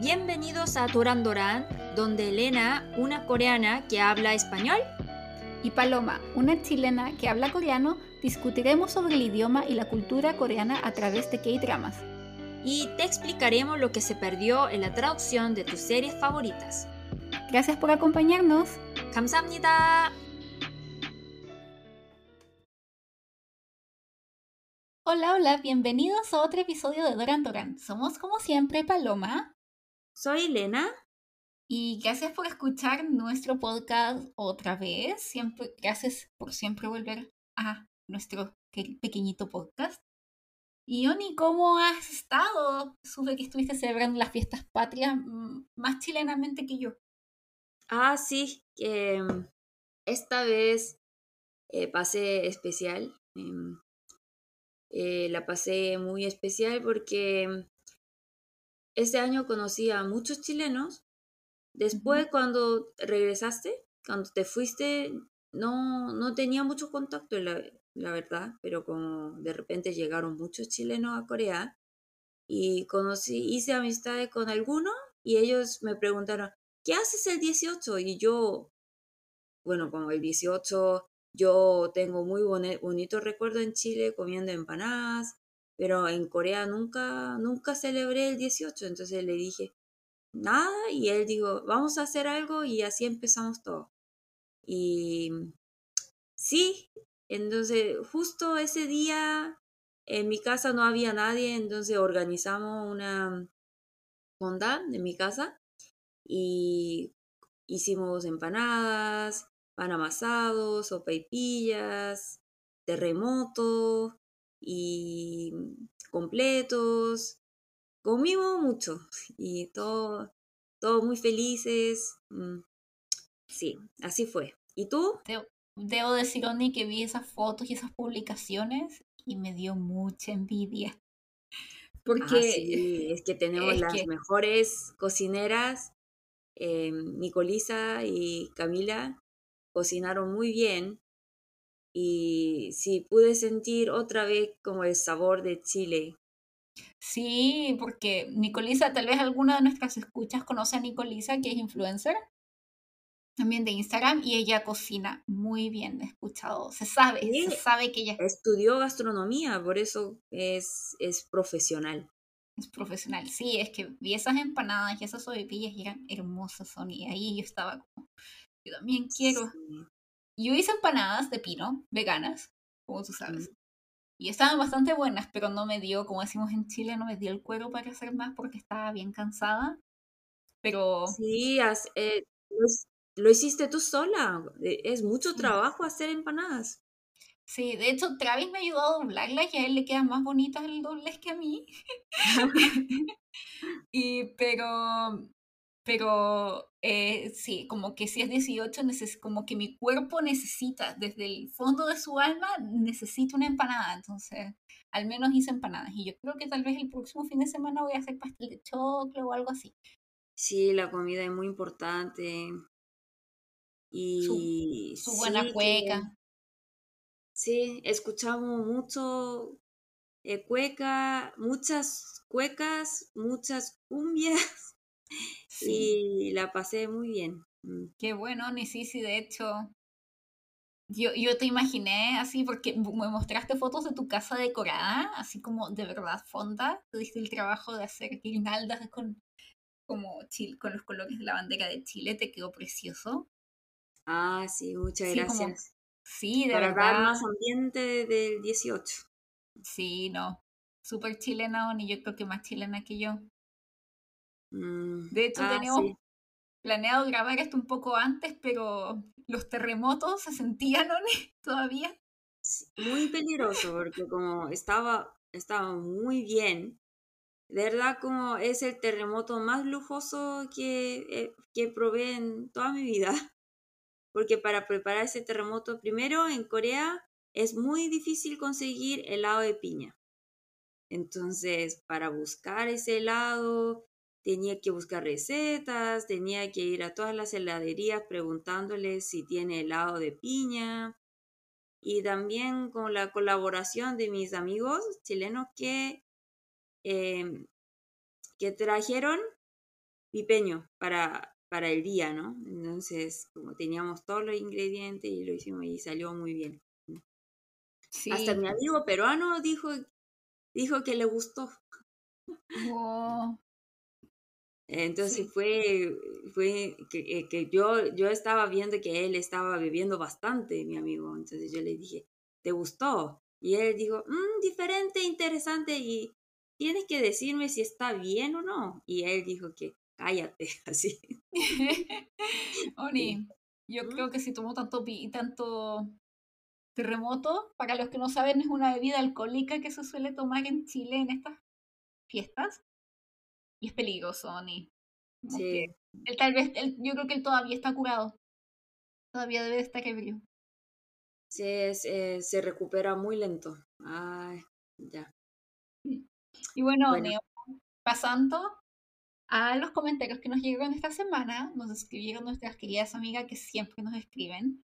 Bienvenidos a Doran Doran, donde Elena, una coreana que habla español, y Paloma, una chilena que habla coreano, discutiremos sobre el idioma y la cultura coreana a través de K-dramas. y te explicaremos lo que se perdió en la traducción de tus series favoritas. Gracias por acompañarnos. 감사합니다. Hola, hola, bienvenidos a otro episodio de Doran Doran. Somos como siempre Paloma soy Elena. y gracias por escuchar nuestro podcast otra vez. Siempre, gracias por siempre volver a nuestro que- pequeñito podcast. Y Oni, ¿cómo has estado? Supe que estuviste celebrando las fiestas patrias mm, más chilenamente que yo. Ah, sí, que mm, esta vez eh, pasé especial. em, eh, la pasé muy especial porque este año conocí a muchos chilenos. Después, cuando regresaste, cuando te fuiste, no, no tenía mucho contacto, la, la verdad, pero como de repente llegaron muchos chilenos a Corea y conocí, hice amistades con algunos y ellos me preguntaron, ¿qué haces el 18? Y yo, bueno, como el 18, yo tengo muy boni- bonito recuerdo en Chile comiendo empanadas, pero en Corea nunca, nunca celebré el 18, entonces le dije, nada, y él dijo, vamos a hacer algo y así empezamos todo. Y sí, entonces justo ese día en mi casa no había nadie, entonces organizamos una fonda en mi casa y hicimos empanadas, pan amasado, sopaipillas, terremoto y completos. Comimos mucho y todo, todos muy felices. mm, Sí, así fue. ¿Y tú? Debo, debo decir, Oni, que vi esas fotos y esas publicaciones y me dio mucha envidia. Porque Ah, sí, es que tenemos es las que- mejores cocineras. eh, Nicolisa y Camila cocinaron muy bien. Y sí, pude sentir otra vez como el sabor de Chile. Sí, porque Nicolisa, tal vez alguna de nuestras escuchas conoce a Nicolisa, que es influencer, también de Instagram, y ella cocina muy bien, he escuchado, se sabe, Sí. se sabe que ella Estudió gastronomía, por eso es, es profesional. es profesional. Sí, es que vi esas empanadas y esas sopaipillas y eran hermosas, son, y ahí yo estaba como, yo también quiero. Sí. Yo hice empanadas de pino, veganas, como tú sabes. Mm. Y estaban bastante buenas, pero no me dio, como decimos en Chile, no me dio el cuero para hacer más porque estaba bien cansada. Pero Sí, has- eh, lo, hiciste tú sola. Eh, Es mucho trabajo hacer empanadas. sí, de hecho Travis me ayudó a doblarlas y a él le quedan más bonitas el doblez que a mí. y pero pero eh, sí, como que si es 18, neces- como que mi cuerpo necesita, desde el fondo de su alma, necesita una empanada. Entonces, al menos hice empanadas. Y yo creo que tal vez el próximo fin de semana voy a hacer pastel de choclo o algo así. Sí, la comida es muy importante. Y Su buena sí, que- cueca. sí, escuchamos mucho eh, cueca, muchas cuecas, muchas cumbias Sí. y la pasé muy bien. Mm. Qué bueno, ni sí, sí, de hecho. Yo, yo te imaginé así porque me mostraste fotos de tu casa decorada, así como de verdad fonda. Te diste el trabajo de hacer guirnaldas con, como chil- con los colores de la bandera de Chile, te quedó precioso. Ah, sí, muchas Sí, como- gracias. Sí, de Para dar verdad. más ambiente del 18. Sí, no. Súper chilena, ni yo creo que más chilena que yo. Mm, De hecho, ah, teníamos sí. planeado grabar esto un poco antes, pero los terremotos se sentían, ¿no? Todavía. Sí, muy peligroso porque como estaba, estaba muy bien, de verdad como es el terremoto más lujoso que, que probé en toda mi vida. Porque para preparar ese terremoto, primero en Corea es muy difícil conseguir helado de piña. Entonces, para buscar ese helado, tenía que buscar recetas, tenía que ir a todas las heladerías preguntándoles si tiene helado de piña y también con la colaboración de mis amigos chilenos que, eh, que trajeron pipeño para, para el día, ¿no? Entonces, como teníamos todos los ingredientes y lo hicimos y salió muy bien. Hasta mi amigo peruano dijo, dijo que le gustó. Entonces fue, fue que, que, yo, yo estaba viendo que él estaba bebiendo bastante, mi amigo. Entonces yo le dije, ¿te gustó? Y él dijo, mmm, diferente, interesante, y tienes que decirme si está bien o no. Y él dijo que cállate, así. Oni, yo creo que si tomó tanto, tanto terremoto, para los que no saben, es una bebida alcohólica que se suele tomar en Chile en estas fiestas. Y es peligroso, Oni. Sí. Él, tal vez, él, yo creo que él todavía está curado. Todavía debe estar ebrio. Sí, se recupera muy lento. Ay, ya. Y bueno, pasando a los comentarios que nos llegaron esta semana, nos escribieron nuestras queridas amigas que siempre nos escriben,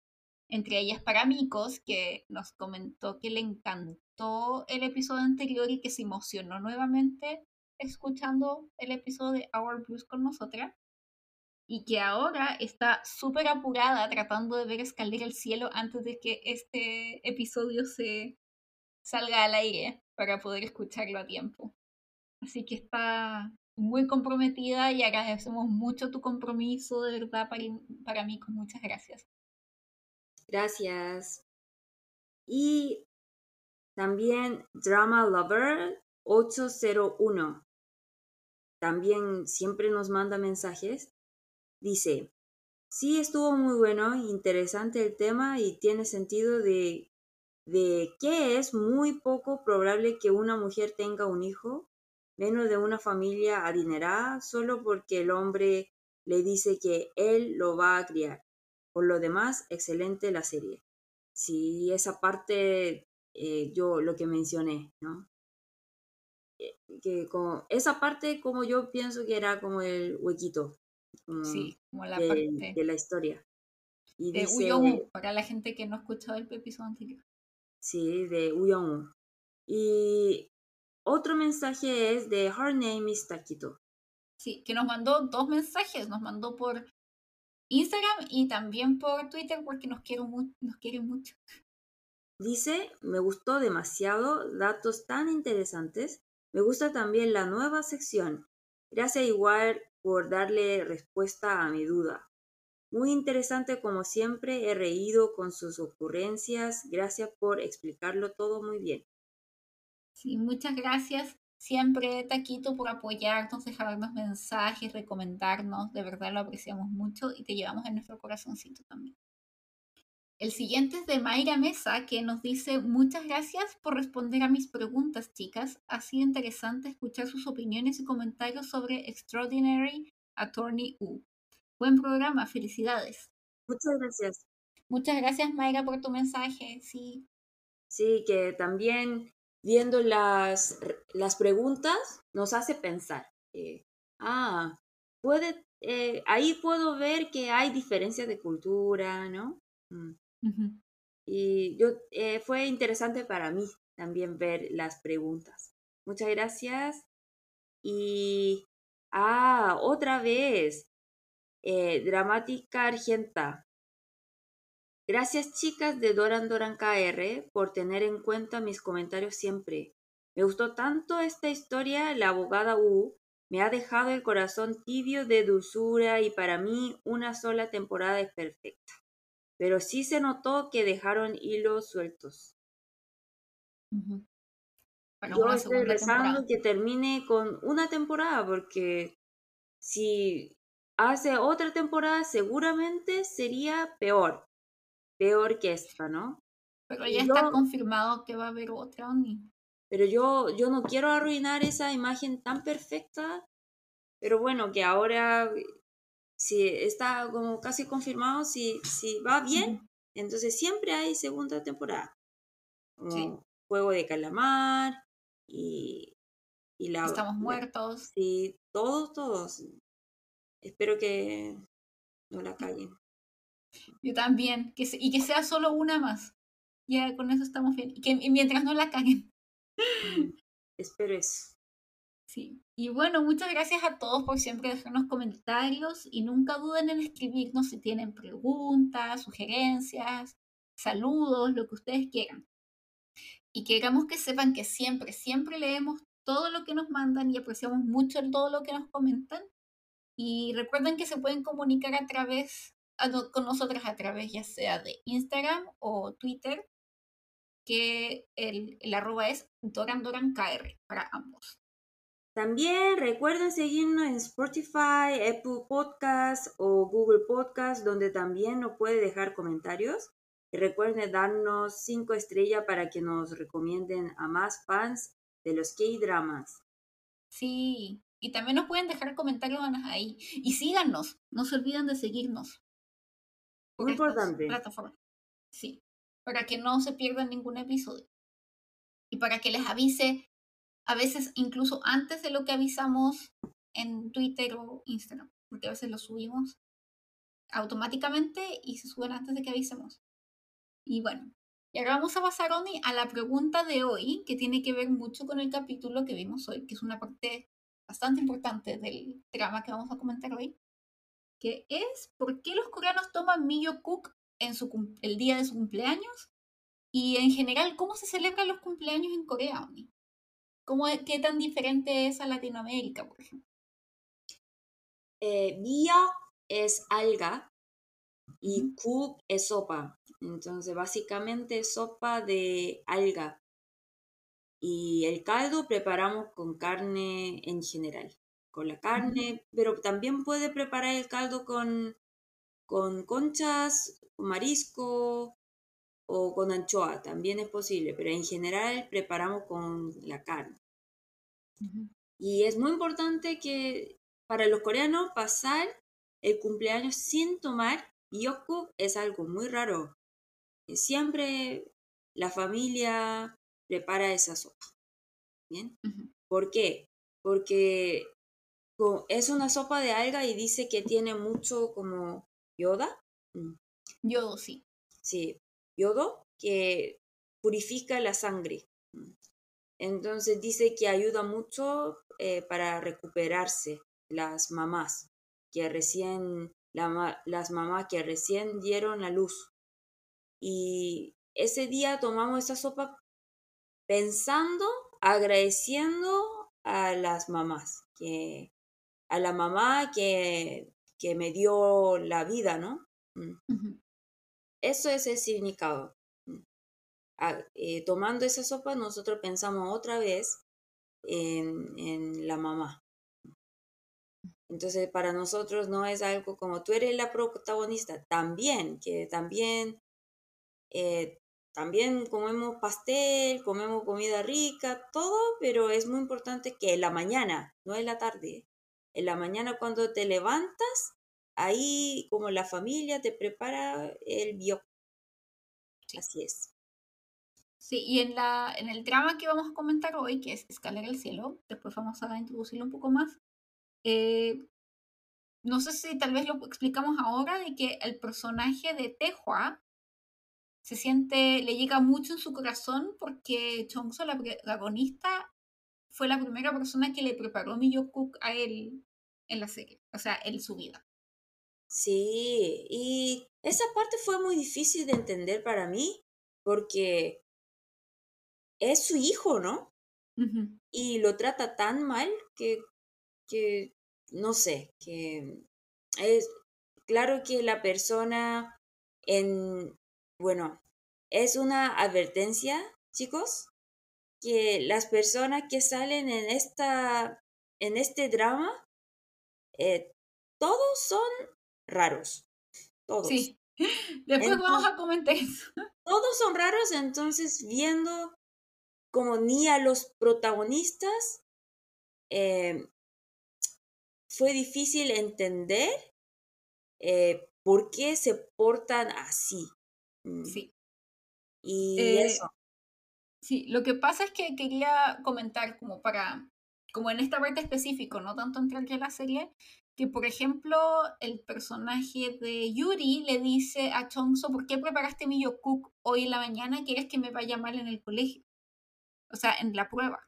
entre ellas Paramicos, que nos comentó que le encantó el episodio anterior y que se emocionó nuevamente escuchando el episodio de Our Blues con nosotras y que ahora está súper apurada tratando de ver Escalera el cielo antes de que este episodio se salga al aire para poder escucharlo a tiempo. Así que está muy comprometida y agradecemos mucho tu compromiso, de verdad, para, para mí, con muchas gracias. Gracias. Y también Drama Lover 801. También siempre nos manda mensajes Dice, sí estuvo muy bueno, interesante el tema y tiene sentido de, de que es muy poco probable que una mujer tenga un hijo, menos de una familia adinerada, solo porque el hombre le dice que él lo va a criar. Por lo demás, excelente la serie. Sí, esa parte eh, yo lo que mencioné, ¿no? Que con esa parte como yo pienso que era como el huequito sí, como la de, parte de la historia. Y de dice, para la gente que no ha escuchado el episodio anterior. Sí, de Uyong. Y otro mensaje es de Her Name is Taquito. Sí, que nos mandó dos mensajes. Nos mandó por Instagram y también por Twitter porque nos quiere, nos quiere mucho. Dice, me gustó demasiado, datos tan interesantes. Me gusta también la nueva sección. Gracias igual por darle respuesta a mi duda. Muy interesante como siempre, he reído con sus ocurrencias. Gracias por explicarlo todo muy bien. Sí, muchas gracias siempre, Taquito, por apoyarnos, dejarnos mensajes, recomendarnos. De verdad lo apreciamos mucho y te llevamos en nuestro corazoncito también. El siguiente es de Mayra Mesa, que nos dice muchas gracias por responder a mis preguntas, chicas. Ha sido interesante escuchar sus opiniones y comentarios sobre Extraordinary Attorney U. Buen programa, felicidades. Muchas gracias. Muchas gracias, Mayra, por tu mensaje. Sí. Sí, que también viendo las, las preguntas nos hace pensar. ah, puede, eh, ahí puedo ver que hay diferencias de cultura, ¿no? Mm. Y yo, eh, fue interesante para mí también ver las preguntas. Muchas gracias. Y, ah, otra vez, eh, Dramática Argenta. Gracias chicas de Doran Doran KR por tener en cuenta mis comentarios siempre. Me gustó tanto esta historia, la abogada U me ha dejado el corazón tibio de dulzura y para mí una sola temporada es perfecta pero sí se notó que dejaron hilos sueltos. Yo estoy rezando que termine con una temporada, porque si hace otra temporada seguramente sería peor, peor que esta, ¿no? Pero ya está confirmado que va a haber otra, Oni. Pero yo, yo no quiero arruinar esa imagen tan perfecta, pero bueno, que ahora si está como casi confirmado, si, si va bien, entonces siempre hay segunda temporada. Juego de calamar y, y la... Estamos muertos. Sí, todos, todos. Espero que no la caguen. Yo también, que y que sea solo una más. Ya con eso estamos bien. Y que mientras no la caguen. espero eso. Sí. Y bueno, muchas gracias a todos por siempre dejarnos comentarios y nunca duden en escribirnos si tienen preguntas, sugerencias, saludos, lo que ustedes quieran. Y queremos que sepan que siempre, siempre leemos todo lo que nos mandan y apreciamos mucho todo lo que nos comentan. Y recuerden que se pueden comunicar a través, con nosotras a través ya sea de Instagram o Twitter, que el, el arroba es DoranDoranKR para ambos. También recuerden seguirnos en Spotify, Apple Podcasts o Google Podcasts, donde también nos puede dejar comentarios. Y recuerden darnos cinco estrellas para que nos recomienden a más fans de los K-dramas. Sí, y también nos pueden dejar comentarios ahí. Y síganos, no se olviden de seguirnos. Muy importante. Sí, para que no se pierdan ningún episodio. Y para que les avise, a veces incluso antes de lo que avisamos en Twitter o Instagram, porque a veces lo subimos automáticamente y se suben antes de que avisemos. Y bueno, y ahora vamos a pasar, Oni, a la pregunta de hoy, que tiene que ver mucho con el capítulo que vimos hoy, que es una parte bastante importante del drama que vamos a comentar hoy, que es ¿por qué los coreanos toman Miyo Cook en su, el día de su cumpleaños? Y en general, ¿cómo se celebran los cumpleaños en Corea, Oni? ¿Cómo, ¿Qué tan diferente es a Latinoamérica, por ejemplo? Eh, es alga y cook es sopa. Entonces, básicamente sopa de alga. Y el caldo preparamos con carne en general, con la carne, pero también puede preparar el caldo con, con conchas, con marisco o con anchoa, también es posible, pero en general preparamos con la carne. Y es muy importante que para los coreanos pasar el cumpleaños sin tomar yoku es algo muy raro. Siempre la familia prepara esa sopa. ¿Bien? ¿Por qué? Porque es una sopa de alga y dice que tiene mucho como yoda. Yodo, sí. Sí, yodo que purifica la sangre. Entonces dice que ayuda mucho eh, para recuperarse las mamás que recién, las mamás que recién dieron a luz. Y ese día tomamos esa sopa pensando, agradeciendo a las mamás, que, a la mamá que, que me dio la vida, ¿no? Mm. Eso es el significado. Mm. Eh, tomando esa sopa, nosotros pensamos otra vez en, en la mamá. Entonces, para nosotros no es algo como tú eres la protagonista, también, que también eh, también comemos pastel, comemos comida rica, todo, pero es muy importante que en la mañana, no en la tarde. En la mañana cuando te levantas, ahí como la familia te prepara el bio. Así es. Sí, y en, la, en el drama que vamos a comentar hoy, que es Escalera al Cielo, después vamos a introducirlo un poco más, eh, no sé si tal vez lo explicamos ahora, de que el personaje de Tehua se siente, le llega mucho en su corazón porque Chongso, la protagonista, fue la primera persona que le preparó mi Cook a él en la serie, o sea, en su vida. Sí, y esa parte fue muy difícil de entender para mí porque es su hijo, ¿no? Y lo trata tan mal que, que, no sé, que es claro que la persona en, bueno, es una advertencia, chicos, que las personas que salen en, esta, en este drama, eh, todos son raros. Todos. Sí. Después vamos a comentar eso. Todos son raros, entonces viendo como ni a los protagonistas eh, fue difícil entender eh, por qué se portan así. Mm. Sí. Y eh, eso. Sí, lo que pasa es que quería comentar como para, como en esta parte específico, no tanto en la serie, que por ejemplo el personaje de Yuri le dice a Chongso, ¿por qué preparaste mi yokuk hoy en la mañana? ¿Quieres que me vaya mal en el colegio? O sea, en la prueba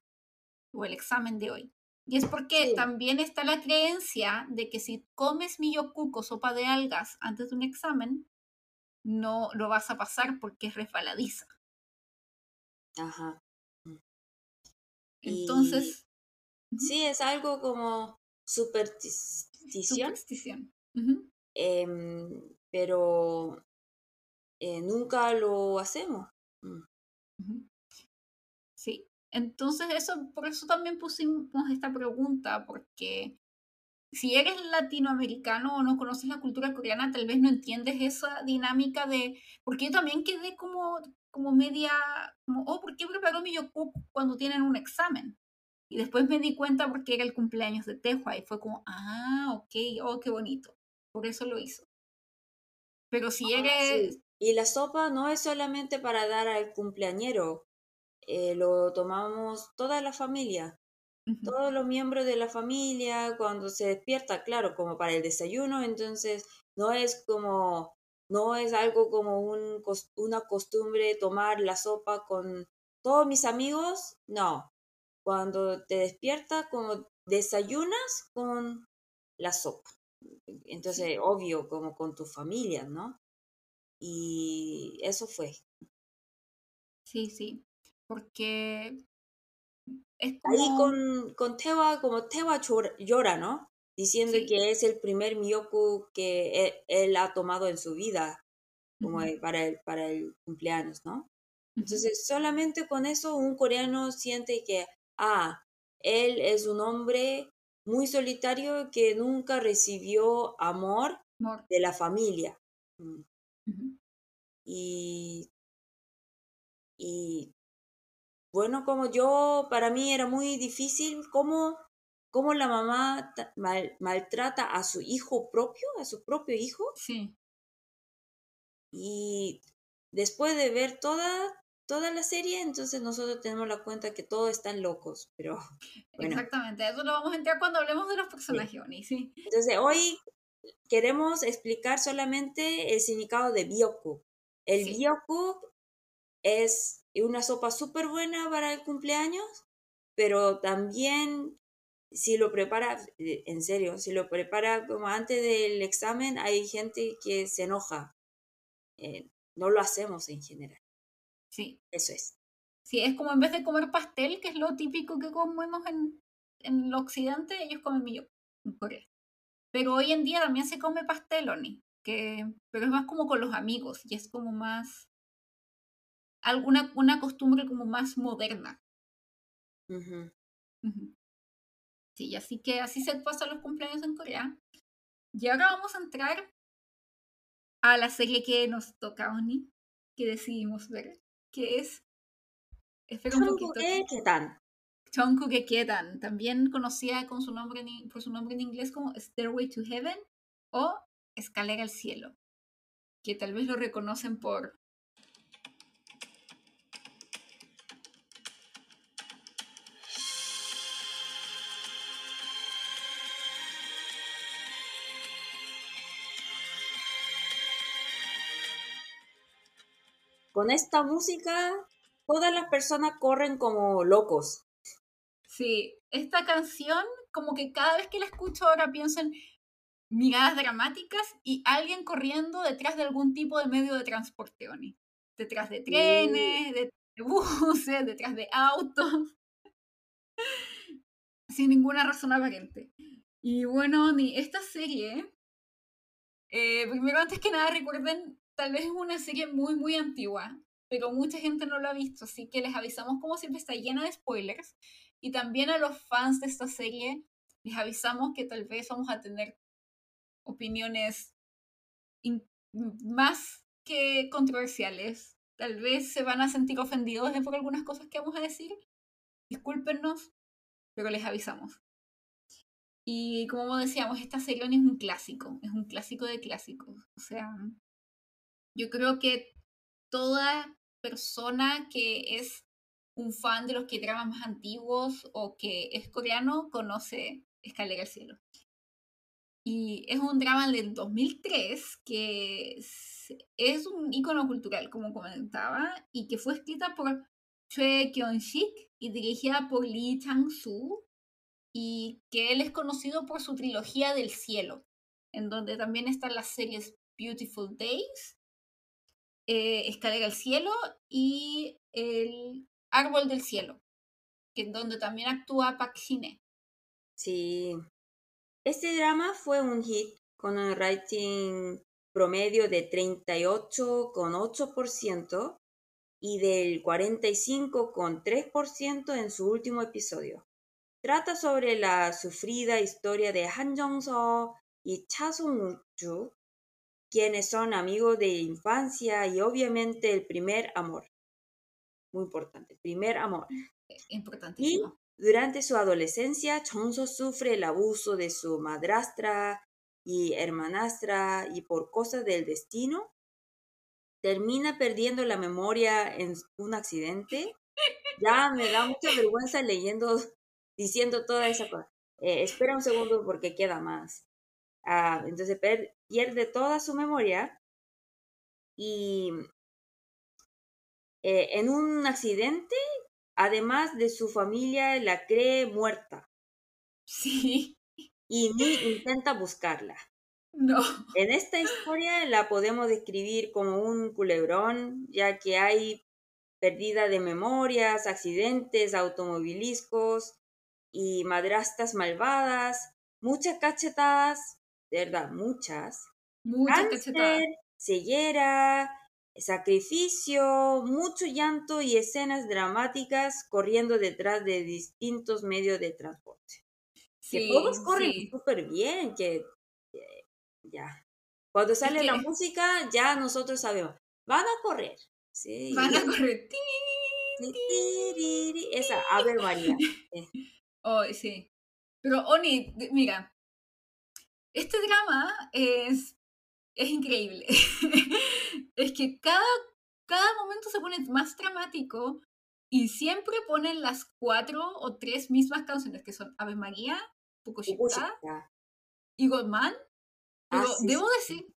o el examen de hoy. Y es porque también está la creencia de que si comes miyokuko, sopa de algas, antes de un examen, no lo vas a pasar porque es resbaladiza. Ajá. Sí, es algo como superstición. Superstición. Em, pero eh, nunca lo hacemos. Mm. Sí, entonces eso, por eso también pusimos esta pregunta, porque si eres latinoamericano o no conoces la cultura coreana, tal vez no entiendes esa dinámica de, porque yo también quedé como, como media, como, oh, ¿por qué preparó mi yoku cuando tienen un examen? Y después me di cuenta porque era el cumpleaños de Tehua y fue como, ah, ok, oh, qué bonito. Por eso lo hizo. Pero si ah, eres... Y la sopa no es solamente para dar al cumpleañero, eh, lo tomamos toda la familia, todos los miembros de la familia cuando se despierta, claro, como para el desayuno, entonces no es como, no es algo como un, una costumbre tomar la sopa con todos mis amigos, no, cuando te despiertas como desayunas con la sopa. Entonces, obvio, como con tu familia, ¿no? Y eso fue. Sí, sí, porque es Ahí con, con Tewa, como Tewa llora, ¿no? Diciendo que es el primer Miyoku que él, ha tomado en su vida, como para, el, para el cumpleaños, ¿no? Entonces, solamente con eso un coreano siente que, ah, él es un hombre muy solitario que nunca recibió amor, de la familia. Mm. Y, y bueno, como yo, para mí era muy difícil cómo, cómo la mamá maltrata a su hijo propio, a su propio hijo. Sí. Y después de ver toda, toda la serie, entonces nosotros tenemos la cuenta que todos están locos, pero Exactamente, eso lo vamos a entender cuando hablemos de los personajes, sí. Entonces hoy queremos explicar solamente el significado de Byoku. El sí. es una sopa súper buena para el cumpleaños, pero también si lo prepara, eh, en serio, si lo prepara como antes del examen, hay gente que se enoja. Eh, no lo hacemos en general. Sí. Eso es. Sí, es como en vez de comer pastel, que es lo típico que comemos en, en el occidente, ellos comen millo en Corea. Pero hoy en día también se come pastel, Oni, que, pero es más como con los amigos y es como más alguna una costumbre como más moderna. Sí, así que así se pasan los cumpleaños en Corea. Y ahora vamos a entrar a la serie que nos toca, Oni, que decidimos ver, que es... Espera un poquito. Chonku Kedan, también conocida con su nombre por su nombre en inglés como Stairway to Heaven o Escalera al Cielo, que tal vez lo reconocen por con esta música todas las personas corren como locos. Sí, esta canción, como que cada vez que la escucho ahora pienso en miradas dramáticas y alguien corriendo detrás de algún tipo de medio de transporte, Oni. Detrás de trenes, de buses, detrás de autos. Sin ninguna razón aparente. Y bueno, Oni, esta serie, eh, primero antes que nada recuerden tal vez es una serie muy, muy antigua, pero mucha gente no lo ha visto, así que les avisamos como siempre está llena de spoilers. Y también a los fans de esta serie les avisamos que tal vez vamos a tener opiniones más que controversiales. Tal vez se van a sentir ofendidos por algunas cosas que vamos a decir. Discúlpenos, pero les avisamos. Y como decíamos, esta serie es un clásico, es un clásico de clásicos. O sea, yo creo que toda persona que es un fan de los que dramas más antiguos o que es coreano conoce Escalera al Cielo. Y es un drama del 2003 que es, un icono cultural, como comentaba, y que fue escrita por Choi Kyung-sik y dirigida por Lee Chang-soo. y que él es conocido por su trilogía del cielo, en donde también están las series Beautiful Days, eh, Escalera al Cielo y El Árbol del Cielo, que en donde también actúa Park Shin Sí. Este drama fue un hit con un rating promedio de 38,8% y del 45,3% en su último episodio. Trata sobre la sufrida historia de Han Jong-seo y Cha Sung-ju, quienes son amigos de infancia y obviamente el primer amor. Muy importante, primer amor. Importantísimo. Y durante su adolescencia, Chong-seo sufre el abuso de su madrastra y hermanastra y por cosas del destino termina perdiendo la memoria en un accidente. Ya me da mucha vergüenza leyendo, diciendo toda esa cosa. Eh, espera un segundo porque queda más. Ah, entonces pierde toda su memoria y eh, en un accidente, además de su familia, la cree muerta. Sí. Y ni intenta buscarla. No. En esta historia la podemos describir como un culebrón, ya que hay pérdida de memorias, accidentes automoviliscos y madrastas malvadas, muchas cachetadas, de verdad, muchas. Muchas cachetadas. ceguera, sacrificio, mucho llanto y escenas dramáticas corriendo detrás de distintos medios de transporte. que todos corren súper bien, que ya. Cuando sale la música, ya nosotros sabemos, van a correr. Sí. Van a correr. Esa, a ver, María. Oh, sí. Pero, Oni, mira, este drama es, es increíble. es que cada, cada momento se pone más dramático y siempre ponen las cuatro o tres mismas canciones que son Ave María, Fukushita y Goldman pero ah, debo decir,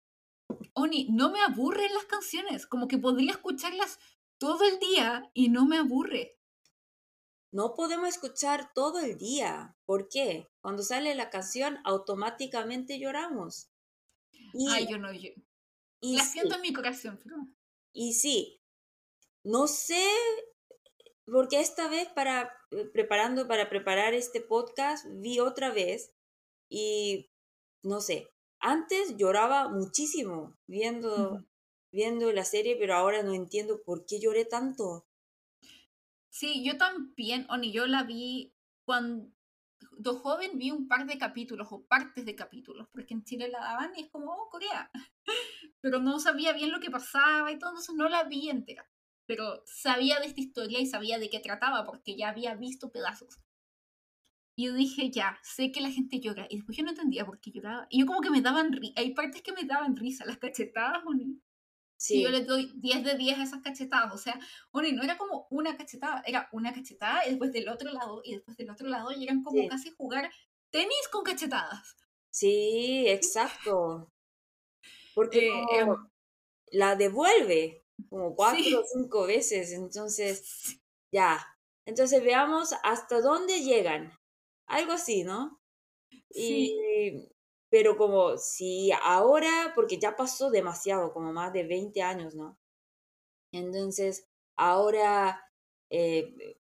Oni, no me aburren las canciones, como que podría escucharlas todo el día y no me aburre. No podemos escuchar todo el día. ¿Por qué? Cuando sale la canción, automáticamente lloramos. Y, Ay, yo no. Y la siento en mi corazón, pero... Y sí, no sé, porque esta vez para eh, preparando para preparar este podcast vi otra vez y no sé, antes lloraba muchísimo viendo, viendo la serie, pero ahora no entiendo por qué lloré tanto. Sí, yo también, Oni, yo la vi cuando joven vi un par de capítulos o partes de capítulos, porque en Chile la daban y es como, oh, Corea. Pero no sabía bien lo que pasaba y todo, eso no la vi entera. Pero sabía de esta historia y sabía de qué trataba, porque ya había visto pedazos. Y yo dije, ya, sé que la gente llora. Y después yo no entendía por qué lloraba. Y yo como que me daban risa. Hay partes que me daban risa, las cachetadas, Oni. Sí. Y yo le doy 10 de 10 a esas cachetadas. O sea, Oni, no era como una cachetada, era una cachetada y después del otro lado, y después del otro lado, y eran como casi jugar tenis con cachetadas. Sí, exacto. Porque eh, em, la devuelve como cuatro o cinco veces. Entonces, ya. Entonces veamos hasta dónde llegan algo así, ¿no? Sí. Pero como si ahora, porque ya pasó demasiado, como más de 20 años, ¿no? Entonces, ahora, eh,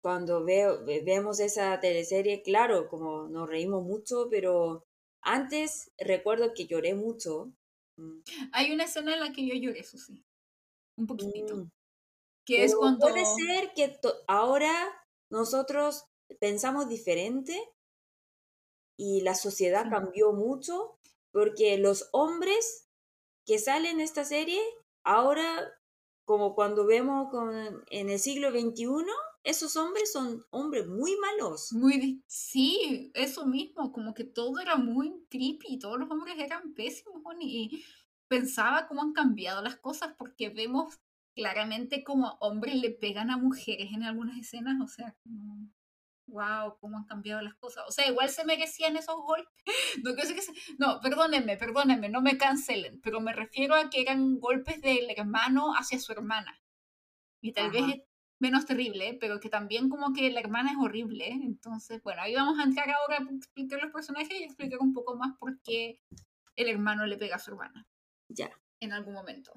cuando veo, vemos esa teleserie, claro, como nos reímos mucho, pero antes recuerdo que lloré mucho. Mm. Hay una escena en la que yo lloré, eso sí. Un poquitito. Mm. Que es cuando... Puede ser que ahora nosotros pensamos diferente y la sociedad cambió mucho porque los hombres que salen en esta serie ahora como cuando vemos con, en el siglo XXI, esos hombres son hombres muy malos. Muy, sí, eso mismo, como que todo era muy creepy, todos los hombres eran pésimos y pensaba cómo han cambiado las cosas porque vemos claramente como hombres le pegan a mujeres en algunas escenas, o sea, wow, cómo han cambiado las cosas. O sea, igual se merecían esos golpes. No, que no, perdónenme, perdónenme, no me cancelen, pero me refiero a que eran golpes del hermano hacia su hermana. Y tal vez menos terrible, pero que también como que la hermana es horrible. Entonces, bueno, ahí vamos a entrar ahora a explicar los personajes y explicar un poco más por qué el hermano le pega a su hermana. Ya. En algún momento.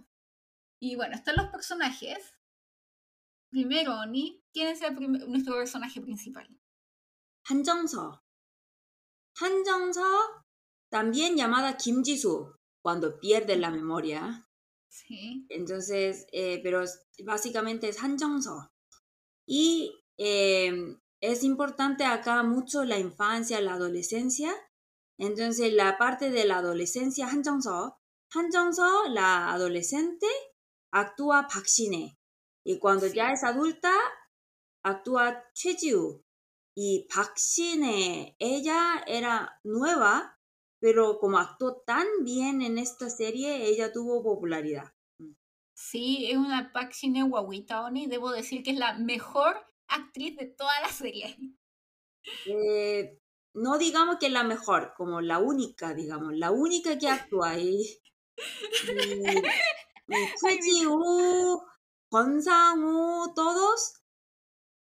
Y bueno, están los personajes. Primero, Oni, ¿quién es nuestro personaje principal? Han Jong-seo. Han Jong-seo, también llamada Kim Ji-soo, cuando pierde la memoria. Sí. Entonces, eh, pero básicamente es Han Jong-seo. Y em, es importante acá mucho la infancia, la adolescencia. Entonces, la parte de la adolescencia, Han Jong-seo, Han Jong-seo, la adolescente, actúa Park. Y cuando ya es adulta, actúa Choi. Y Park Shin-hye, ella era nueva, pero como actuó tan bien en esta serie, ella tuvo popularidad. Sí, es una Park Shin-hye guaguita, Oni. Debo decir que es la mejor actriz de toda la serie. Eh, no digamos que es la mejor, como la única, digamos, la única que actúa ahí. Y, Kwon Sang-woo, todos,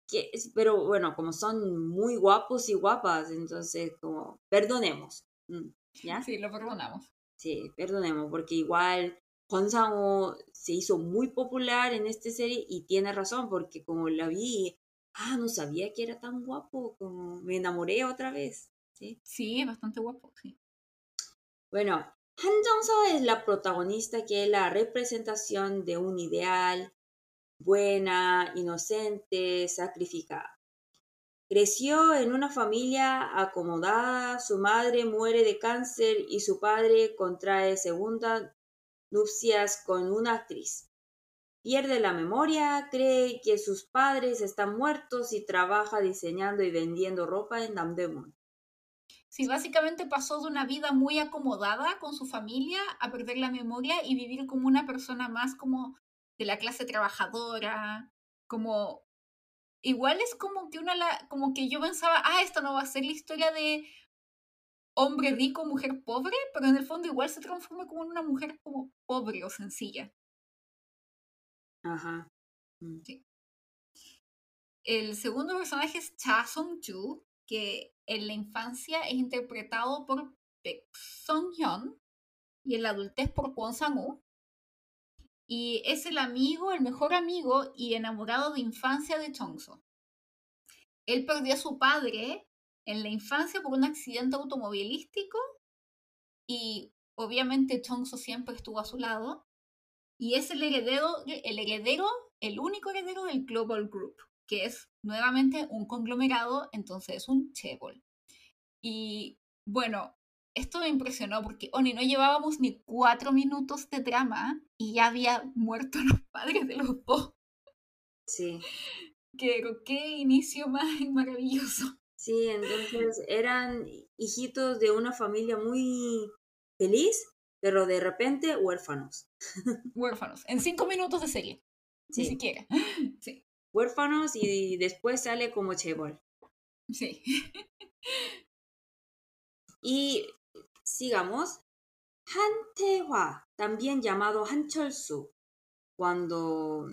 que, pero bueno, como son muy guapos y guapas, entonces como perdonemos. Mm, ¿Ya? Sí, lo perdonamos. Sí, perdonemos, porque igual Sang se hizo muy popular en esta serie y tiene razón, porque como la vi, ah, no sabía que era tan guapo, como me enamoré otra vez. Sí, sí bastante guapo, sí. Bueno, Han Jong-seo es la protagonista que es la representación de un ideal, buena, inocente, sacrificada. Creció en una familia acomodada, su madre muere de cáncer y su padre contrae segunda nupcias con una actriz. Pierde la memoria, cree que sus padres están muertos y trabaja diseñando y vendiendo ropa en Namdaemun. Sí, básicamente pasó de una vida muy acomodada con su familia a perder la memoria y vivir como una persona más como de la clase trabajadora, como igual es como que una como que yo pensaba, ah, esto no va a ser la historia de hombre rico, mujer pobre, pero en el fondo igual se transforma como en una mujer como pobre o sencilla. Ajá. Mm. El segundo personaje es Cha Song-ju, que en la infancia es interpretado por Baek Song-hyun y en la adultez por Kwon Sang-woo. Y es el amigo, el mejor amigo y enamorado de infancia de Chongso. Él perdió a su padre en la infancia por un accidente automovilístico y obviamente Chongso siempre estuvo a su lado y es el heredero, el heredero, el único heredero del Global Group, que es nuevamente un conglomerado, entonces es un chebol. Y bueno, esto me impresionó porque Oni no llevábamos ni cuatro minutos de drama y ya había muerto los padres de los dos. Sí. Qué, qué inicio más maravilloso. Sí, entonces eran hijitos de una familia muy feliz, pero de repente huérfanos. Huérfanos, en cinco minutos de serie. Ni siquiera. Sí. Huérfanos y después sale como Chebol. Sí. Y sigamos. Han Tae-hwa, también llamado Han Chol-su, cuando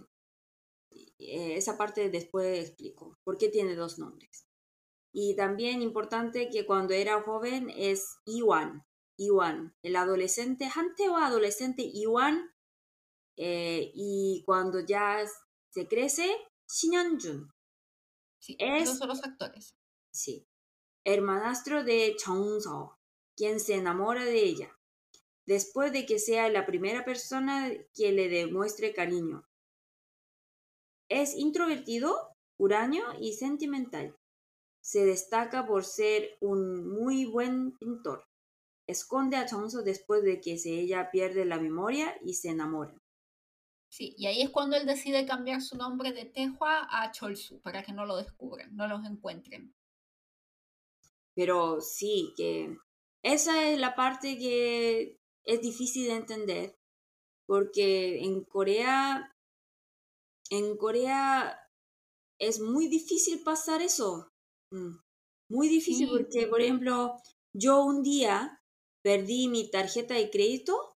eh, esa parte después explico por qué tiene dos nombres. Y también importante que cuando era joven es Iwan, Iwan, el adolescente, o adolescente Iwan, eh, y cuando ya se crece, Shinyeonjun. Sí, es, esos son los actores. Sí, hermanastro de Chongso, quien se enamora de ella, después de que sea la primera persona que le demuestre cariño. Es introvertido, huraño y sentimental. Se destaca por ser un muy buen pintor. Esconde a Chongso después de que ella pierde la memoria y se enamora. Sí, y ahí es cuando él decide cambiar su nombre de Tehua a Cholsu para que no lo descubran, no los encuentren. Pero sí, que esa es la parte que es difícil de entender, porque en Corea, en Corea es muy difícil pasar eso. Mm, muy difícil porque, por ejemplo, yo un día perdí mi tarjeta de crédito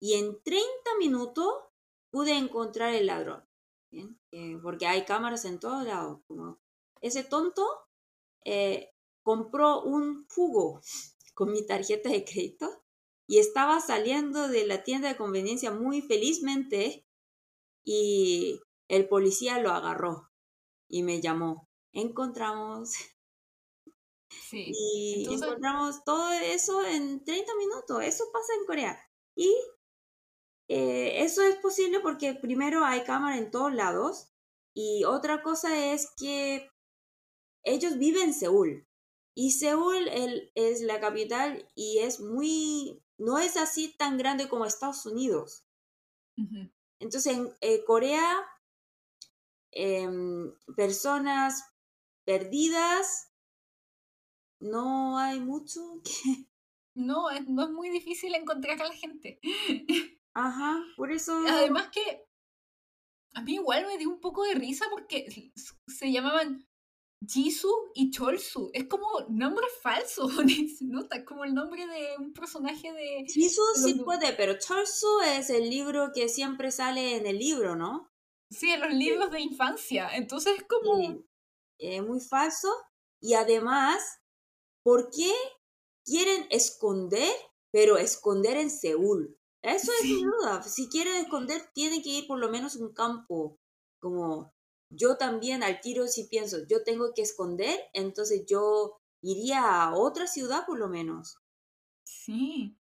y en 30 minutos pude encontrar el ladrón. eh, porque hay cámaras en todos lados. Como ese tonto eh, compró un jugo con mi tarjeta de crédito y estaba saliendo de la tienda de conveniencia muy felizmente y el policía lo agarró y me llamó. Encontramos Sí. y Entonces- encontramos todo eso en 30 minutos. Eso pasa en Corea. Y eh, eso es posible porque primero hay cámara en todos lados y otra cosa es que ellos viven en Seúl. Y Seúl el- es la capital y es muy, no es así tan grande como Estados Unidos. Entonces, en eh, Corea, em, personas perdidas, no hay mucho. que- No, es, no es muy difícil encontrar a la gente. Ajá, por eso. Además que a mí igual me dio un poco de risa porque se llamaban Jisoo y Cholsu. Es como nombre falso, nota como el nombre de un personaje de... Jisoo sí los- puede, pero Cholsu es el libro que siempre sale en el libro, ¿no? Sí, en los libros de infancia. Entonces es como... Y, eh, muy falso. Y además, ¿por qué quieren esconder, pero esconder en Seúl? Eso es mi Sí. duda. Si quieren esconder, tienen que ir por lo menos a un campo. Como yo también al tiro si pienso, yo tengo que esconder, entonces yo iría a otra ciudad por lo menos. Sí.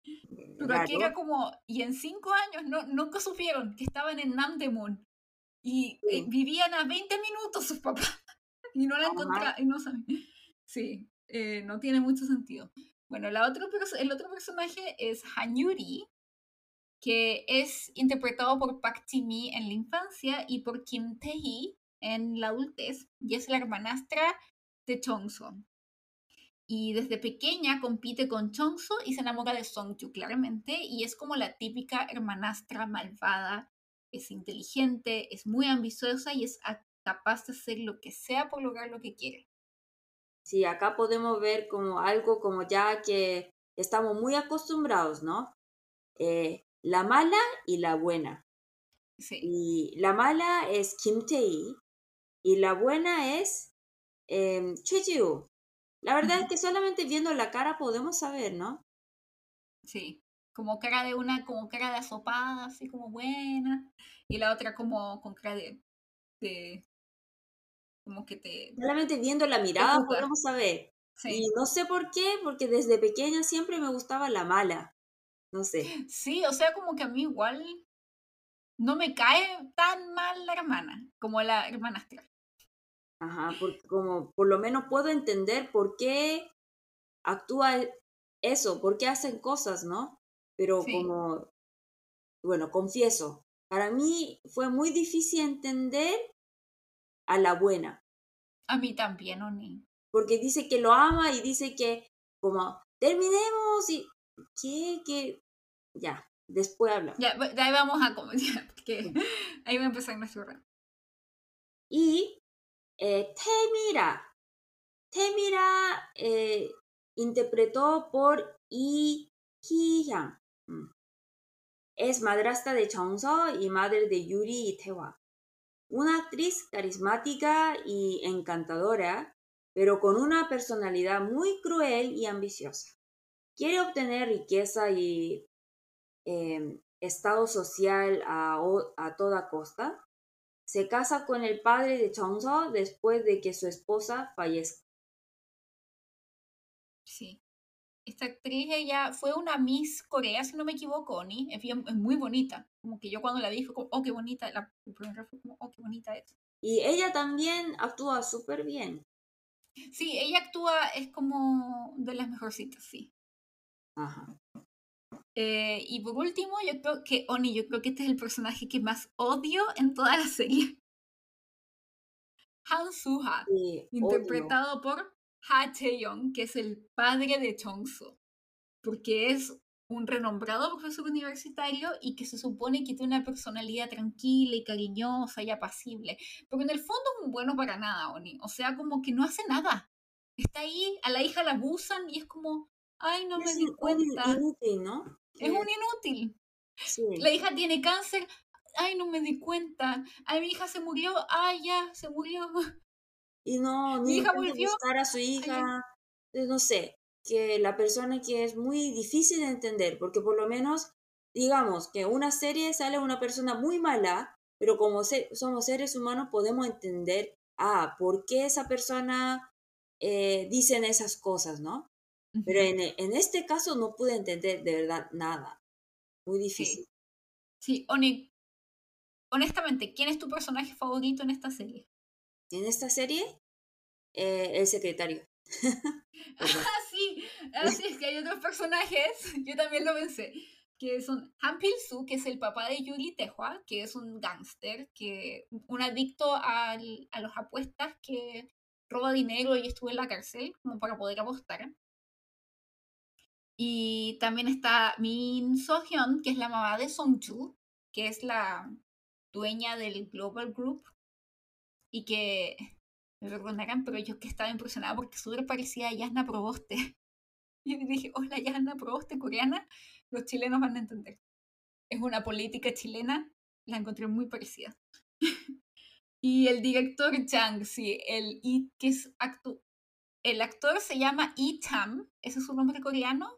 Pero aquí era como... Y en cinco años no, nunca supieron que estaban en Namdaemun. Y eh, vivían a 20 minutos sus papás. Y no la Ajá. encontraron. Y no saben. Sí, eh, no tiene mucho sentido. Bueno, la otro, el otro personaje es Hanyuri, que es interpretado por Park Ji-mi en la infancia y por Kim Tae-hee en la adultez, y es la hermanastra de Chongso. Y desde pequeña compite con Chongso y se enamora de Songju claramente, y es como la típica hermanastra malvada, es inteligente, es muy ambiciosa y es capaz de hacer lo que sea por lograr lo que quiere. Sí, acá podemos ver como algo como ya que estamos muy acostumbrados, ¿no? Eh, la mala y la buena. Sí, Y la mala es Kim Tae y la buena es eh. La verdad es que solamente viendo la cara podemos saber, ¿no? sí. Como cara de una, como cara de asopada, así como buena. Y la otra como con cara de, de como que te... Solamente viendo la mirada podemos saber. Sí. Y no sé por qué, porque desde pequeña siempre me gustaba la mala. No sé. Sí, o sea, como que a mí igual no me cae tan mal la hermana como la hermanastra. Ajá, como por lo menos puedo entender por qué actúa eso, por qué hacen cosas, ¿no? Pero Sí. como, bueno, confieso, para mí fue muy difícil entender a la buena, A mí también, Oni. porque dice que lo ama y dice que como terminemos y que, que, ya, después hablamos. Ya, de ahí vamos a ya, porque ahí va a empezar nuestro rato. Y eh, Temira. Temira eh, interpretó por Lee Ki-hyang. Mm. Es madrastra de Chongso y madre de Yuri y Taewon. Una actriz carismática y encantadora, pero con una personalidad muy cruel y ambiciosa. Quiere obtener riqueza y eh, estado social a, a toda costa, se casa con el padre de Chongso después de que su esposa fallezca. Sí. Esta actriz, ella fue una Miss Corea, si no me equivoco, Oni. Es, bien- es muy bonita. Como que yo cuando la vi fue como, oh, qué bonita. La primera fue como, oh, qué bonita es. Y ella también actúa súper bien. Sí, ella actúa, es como de las mejorcitas, sí. Ajá. Eh, y por último, yo creo que, Oni, yo creo que este es el personaje que más odio en toda la serie. Han odio. interpretado por Ha Chae-young, que es el padre de Chong-so. Porque es un renombrado profesor universitario y que se supone que tiene una personalidad tranquila y cariñosa y apacible. Pero en el fondo es un bueno para nada, Oni. O sea, como que no hace nada. Está ahí, a la hija la abusan y es como, ay, no me di cuenta. ¿no? Es un inútil. Sí. La hija tiene cáncer. ay, no me di cuenta, ay, mi hija se murió, ay, ya, se murió. Y no, Mi ni hija volvió. buscar a su hija, eh, no sé, que la persona que es muy difícil de entender, porque por lo menos, digamos, que una serie sale una persona muy mala, pero como se- somos seres humanos podemos entender, ah, ¿por qué esa persona eh, dicen esas cosas, no? Pero en, e- en este caso no pude entender de verdad nada, muy difícil. Sí, sí, Oni, honestamente, ¿quién es tu personaje favorito en esta serie? En esta serie, eh, el secretario. Perdón. Ah, sí, así es que hay otros personajes, yo también lo pensé, que son Han Pil-soo, que es el papá de Yuri Tehua, que es un gángster, que un adicto al- a las apuestas que roba dinero y estuvo en la cárcel como para poder apostar. Y también está Min So-hyun, que es la mamá de Song-ju, que es la dueña del Global Group y que me perdonarán, pero yo que estaba impresionada porque súper parecía a Yasna Proboste. Y dije, hola Yasna Proboste coreana, los chilenos van a entender. Es una política chilena, la encontré muy parecida. y el director Chang, sí, el que es actu el actor se llama Yi Tam, ese es su nombre coreano,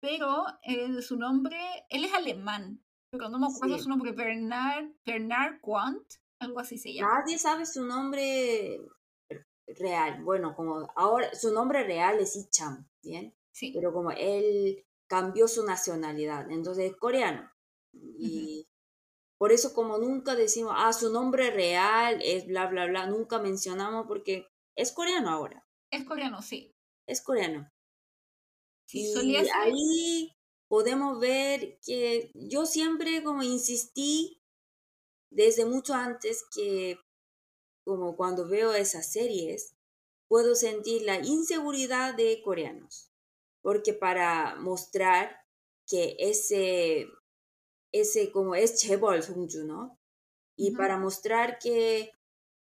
pero eh, su nombre, él es alemán, pero no me acuerdo Sí. su nombre, Bernard, Bernard Quant, algo así se llama. Nadie sabe su nombre real. Bueno, como ahora su nombre real es Icham, ¿bien? Sí. Pero como él cambió su nacionalidad, entonces es coreano. Y por eso como nunca decimos, ah, su nombre real es bla, bla, bla, nunca mencionamos porque es coreano ahora, Es coreano, sí. es coreano. Sí, y ahí podemos ver que yo siempre como insistí desde mucho antes que como cuando veo esas series puedo sentir la inseguridad de coreanos porque para mostrar que ese ese como es Chaebol Songju, ¿no? Y para mostrar que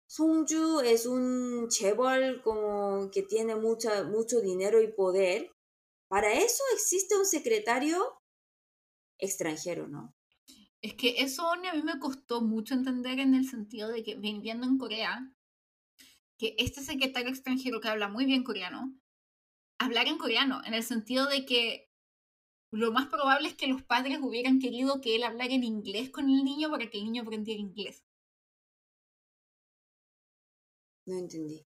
Songju es un Chaebol como que tiene mucha, mucho dinero y poder, para eso existe un secretario extranjero, ¿no? Es que eso a mí me costó mucho entender en el sentido de que viviendo en Corea, que este secretario extranjero que habla muy bien coreano, hablar en coreano, en el sentido de que lo más probable es que los padres hubieran querido que él hablara en inglés con el niño para que el niño aprendiera inglés. No entendí.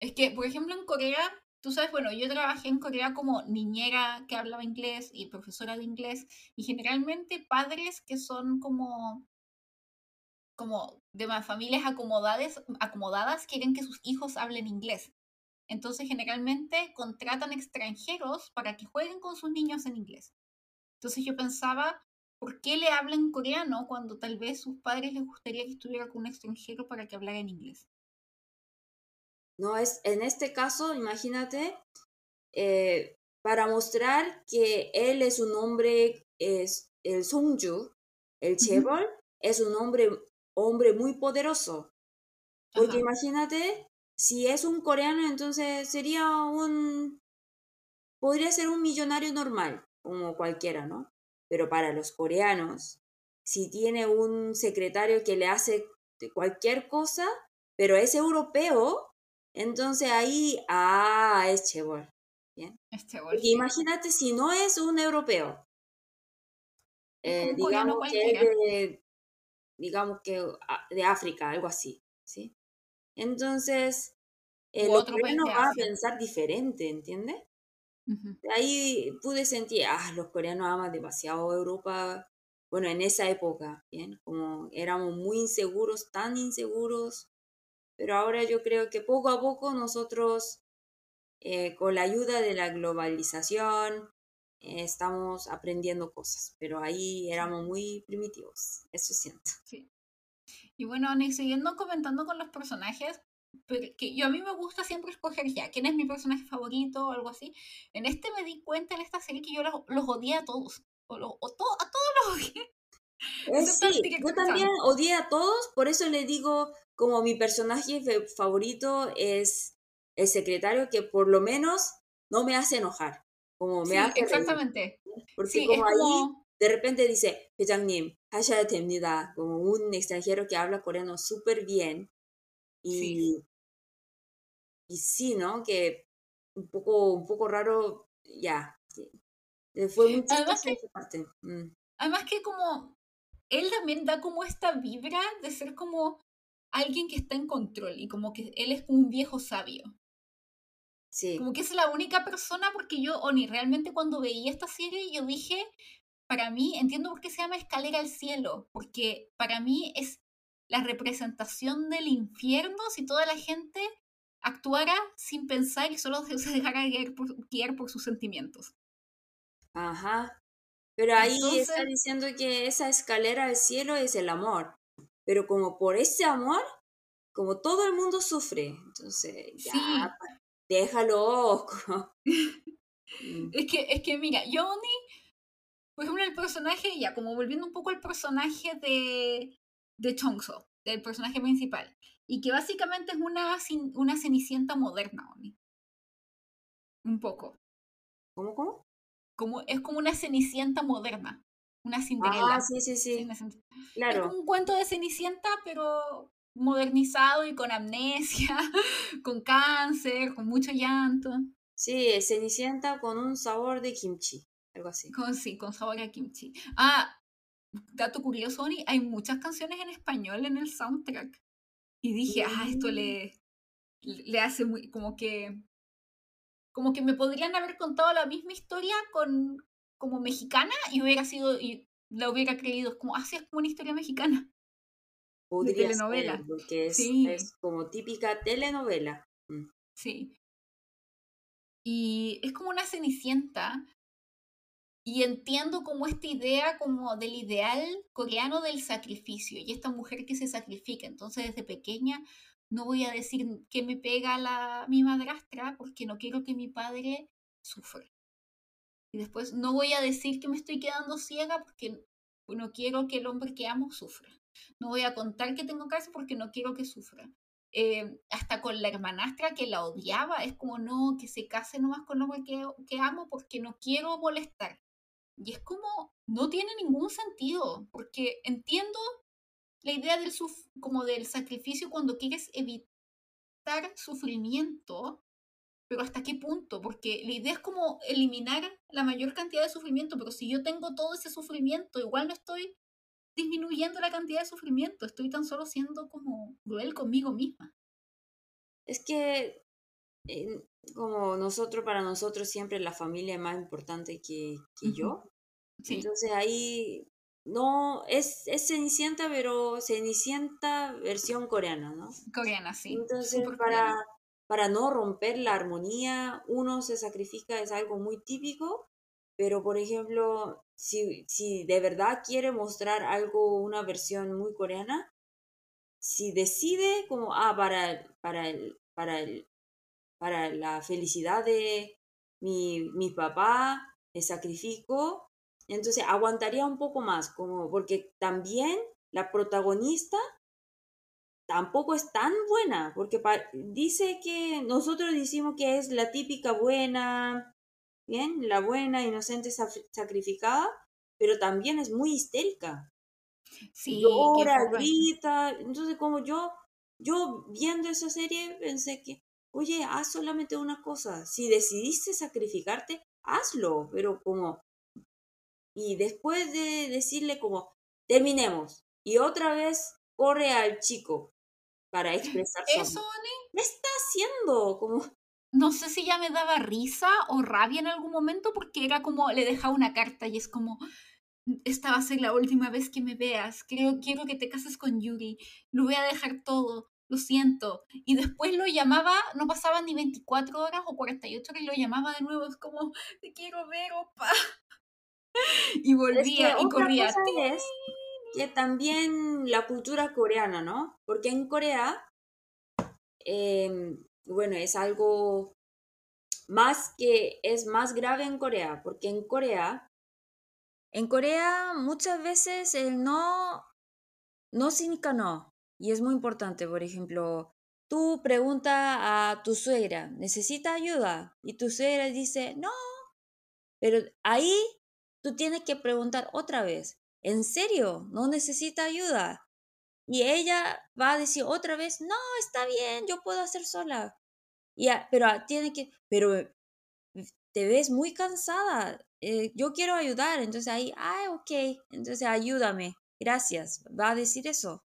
Es que, por ejemplo, en Corea, tú sabes, bueno, yo trabajé en Corea como niñera que hablaba inglés y profesora de inglés, y generalmente padres que son como como de más familias acomodadas, acomodadas quieren que sus hijos hablen inglés. Entonces, generalmente contratan extranjeros para que jueguen con sus niños en inglés. Entonces, yo pensaba, ¿por qué le hablan coreano cuando tal vez sus padres les gustaría que estuviera con un extranjero para que hablara en inglés? No es, en este caso, imagínate, eh, para mostrar que él es un hombre, es el Songju, el Chaebol, es un hombre, hombre muy poderoso. Porque Ajá. imagínate, si es un coreano, entonces sería un, podría ser un millonario normal, como cualquiera, ¿no? Pero para los coreanos, si tiene un secretario que le hace cualquier cosa, pero es europeo, entonces ahí, ah, es Chaebol. Bien. Sí. imagínate si no es un europeo, eh, coreano digamos que es de, digamos que ah, de África, algo así, ¿sí? Entonces, los otro de van a pensar diferente, ¿entiendes? Ahí pude sentir, ah, los coreanos aman demasiado Europa. Bueno, en esa época, ¿bien? Como éramos muy inseguros, tan inseguros, pero ahora yo creo que poco a poco nosotros, eh, con la ayuda de la globalización, eh, estamos aprendiendo cosas, pero ahí éramos muy primitivos, eso siento. Sí. Y bueno, Ani, siguiendo comentando con los personajes, pero que yo a mí me gusta siempre escoger ya quién es mi personaje favorito o algo así. En este me di cuenta en esta serie que yo los, los odié a todos. O, lo- o to- a todos los odié. Sí, yo también odié a todos, por eso le digo, como mi personaje favorito es el secretario, que por lo menos no me hace enojar. Como me sí, hace exactamente. Porque sí, como ahí como... de repente dice, como un extranjero que habla coreano súper bien. Y sí. y sí, ¿no? Que un poco, un poco raro, ya. Yeah. Fue muy chistoso parte. Mm. Además que como él también da como esta vibra de ser como alguien que está en control y como que él es como un viejo sabio. sí, Como que es la única persona porque yo, Oni, realmente cuando veía esta serie yo dije, para mí, entiendo por qué se llama Escalera al Cielo, porque para mí es la representación del infierno si toda la gente actuara sin pensar y solo se dejara guiar por, guiar por sus sentimientos. ajá. Pero ahí está diciendo que esa escalera al cielo es el amor. Pero como por ese amor, como todo el mundo sufre. Entonces, ya, sí, déjalo. mm, es que, es que mira, yo, Oni, por ejemplo, el personaje, ya como volviendo un poco al personaje de, de Chongso, del personaje principal, y que básicamente es una, una cenicienta moderna, Oni, un poco. ¿Cómo, cómo? Como, es como una cenicienta moderna, una Ah, Cinderela. sí, sí, ¿sí? cen- Es Claro. como un cuento de cenicienta, pero modernizado y con amnesia, con cáncer, con mucho llanto, Sí, es Cenicienta con un sabor de kimchi. Algo así. con, sí, con sabor a kimchi. Ah, dato curioso, Oni, hay muchas canciones en español en el soundtrack. Y dije, ah, esto Mm, le, le hace muy, como que, como que me podrían haber contado la misma historia con, como mexicana y hubiera sido, y la hubiera creído, como, así es como una historia mexicana, de Podría ser, telenovela. porque es, Sí, es como típica telenovela. Mm. sí. Y es como una cenicienta. Y entiendo como esta idea como del ideal coreano del sacrificio y esta mujer que se sacrifica. Entonces desde pequeña no voy a decir que me pega la, mi madrastra porque no quiero que mi padre sufra. Y después no voy a decir que me estoy quedando ciega porque no quiero que el hombre que amo sufra. No voy a contar que tengo cáncer porque no quiero que sufra. Eh, hasta con la hermanastra que la odiaba, es como no, que se case nomás con el hombre que, que amo porque no quiero molestar. Y es como, no tiene ningún sentido, porque entiendo la idea del, suf como del sacrificio cuando quieres evitar sufrimiento, pero ¿hasta qué punto? Porque la idea es como eliminar la mayor cantidad de sufrimiento, pero si yo tengo todo ese sufrimiento, igual no estoy disminuyendo la cantidad de sufrimiento, estoy tan solo siendo como cruel conmigo misma. Es que eh, como nosotros, para nosotros siempre la familia es más importante que, que yo. Sí, Entonces ahí no, es, es Cenicienta, pero Cenicienta versión coreana, ¿no? coreana, sí, Entonces para, coreana. para no romper la armonía, uno se sacrifica, es algo muy típico, pero por ejemplo, si, si de verdad quiere mostrar algo, una versión muy coreana, si decide como, ah, para, para, el, para, el, para la felicidad de mi, mi papá, me sacrifico, entonces aguantaría un poco más, como porque también la protagonista tampoco es tan buena, porque dice que nosotros decimos que es la típica buena, bien, la buena, inocente, sacrificada, pero también es muy histérica Sí, llora, grita. Entonces, como yo, yo viendo esa serie pensé que, oye, haz solamente una cosa. Si decidiste sacrificarte, hazlo. Pero como, y después de decirle como, terminemos. Y otra vez corre al chico para expresar su Eso. ¿Qué está haciendo? Como, no sé si ya me daba risa o rabia en algún momento porque era como le dejaba una carta y es como esta va a ser la última vez que me veas. Creo, quiero que te cases con Yuri. Lo voy a dejar todo. Lo siento. Y después lo llamaba, no pasaban ni 24 horas o 48 horas y lo llamaba de nuevo. Es como, te quiero ver, opa. Y es que volvía y corría. cosa es que también la cultura coreana, ¿no? Porque en Corea, eh, bueno, es algo más que es más grave en Corea, porque en Corea, en Corea muchas veces el no no significa no, y es muy importante, por ejemplo, tú pregunta a tu suegra, ¿necesita ayuda? Y tu suegra dice, no, pero ahí tú tienes que preguntar otra vez, ¿en serio? ¿No necesita ayuda? Y ella va a decir otra vez, no, está bien, yo puedo hacer sola. Y pero tiene que, pero eh, te ves muy cansada, eh, yo quiero ayudar. Entonces ahí, ah, ok, entonces ayúdame, gracias, va a decir eso.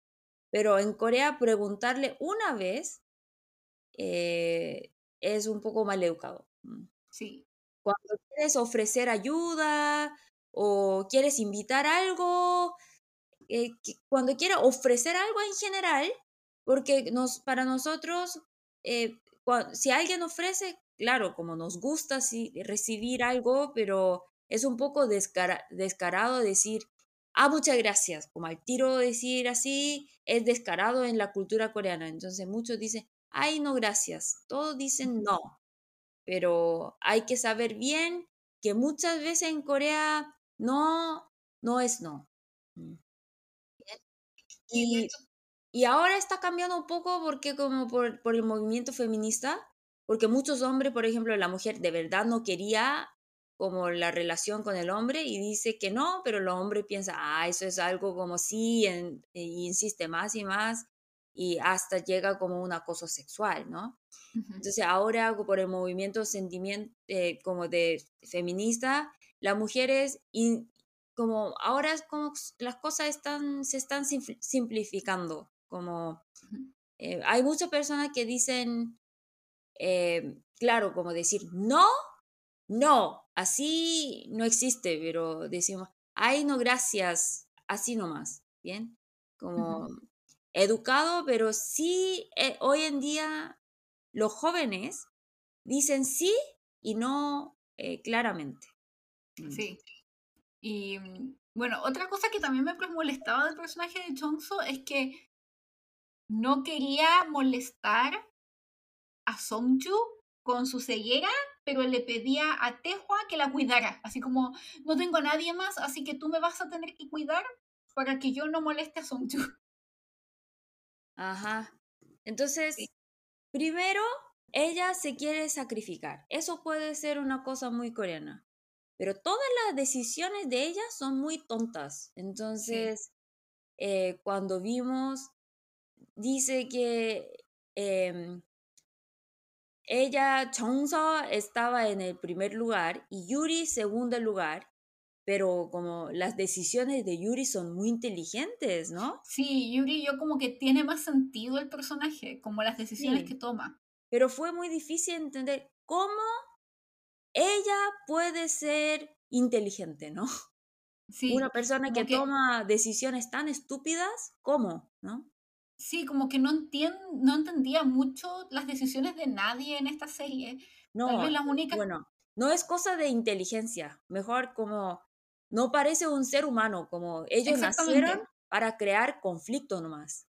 Pero en Corea preguntarle una vez eh, es un poco mal educado. Mm. Sí. Cuando quieres ofrecer ayuda o quieres invitar algo, eh, cuando quieras ofrecer algo en general, porque nos, para nosotros, eh, si alguien ofrece, claro, como nos gusta recibir algo, pero es un poco descarado decir, ah, muchas gracias, como al tiro decir así, es descarado en la cultura coreana. Entonces muchos dicen, ay, no, gracias. Todos dicen no, pero hay que saber bien que muchas veces en Corea no, no es no. Mm. Y, y ahora está cambiando un poco porque como por, por el movimiento feminista, porque muchos hombres, por ejemplo, la mujer de verdad no quería como la relación con el hombre y dice que no, pero el hombre piensa, ah, eso es algo como sí, y insiste más y más y hasta llega como un acoso sexual, ¿no? Entonces ahora por el movimiento sentimiento eh, como de feminista, las mujeres como ahora como las cosas están, se están simplificando, como eh, hay muchas personas que dicen, eh, claro, como decir, no, no, así no existe, pero decimos, ay, no, gracias, así nomás, ¿bien? Como educado, pero sí, eh, hoy en día los jóvenes dicen sí y no eh, claramente. Mm. Sí. Y mm, bueno, otra cosa que también me molestaba del personaje de Chongso es que no quería molestar a Songju con su ceguera, pero le pedía a Tehua que la cuidara, así como no tengo a nadie más, así que tú me vas a tener que cuidar para que yo no moleste a Songju. Ajá. Entonces, primero, ella se quiere sacrificar. Eso puede ser una cosa muy coreana. Pero todas las decisiones de ella son muy tontas. Entonces, eh, cuando vimos, dice que eh, ella, Chongso, estaba en el primer lugar y Yuri segundo lugar, pero como las decisiones de Yuri son muy inteligentes, ¿no? Sí, Yuri yo como que tiene más sentido el personaje, como las decisiones que toma. Pero fue muy difícil entender cómo ella puede ser inteligente, ¿no? Sí, Una persona que, que, toma decisiones tan estúpidas, ¿cómo? ¿No? Sí, como que no, no entendía mucho las decisiones de nadie en esta serie. No, bueno, no es cosa de inteligencia, mejor como no parece un ser humano, como ellos nacieron para crear conflicto nomás.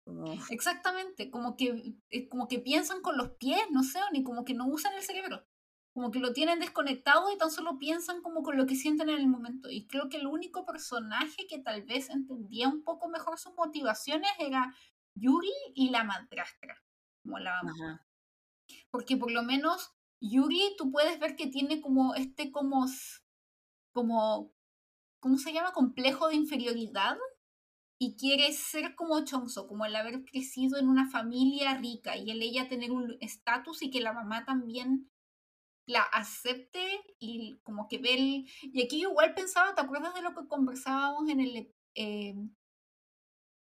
Exactamente, como que, eh, como que piensan con los pies, no sé, ni como que no usan el cerebro. Como que lo tienen desconectado y tan solo piensan como con lo que sienten en el momento. Y creo que el único personaje que tal vez entendía un poco mejor sus motivaciones era Yuri y la madrastra, como la Porque por lo menos Yuri tú puedes ver que tiene como este como como ¿cómo se llama? complejo de inferioridad y quiere ser como Chongso, como el haber crecido en una familia rica y el ella tener un estatus y que la mamá también la acepte y como que ve el... Y aquí igual pensaba, ¿te acuerdas de lo que conversábamos en el eh,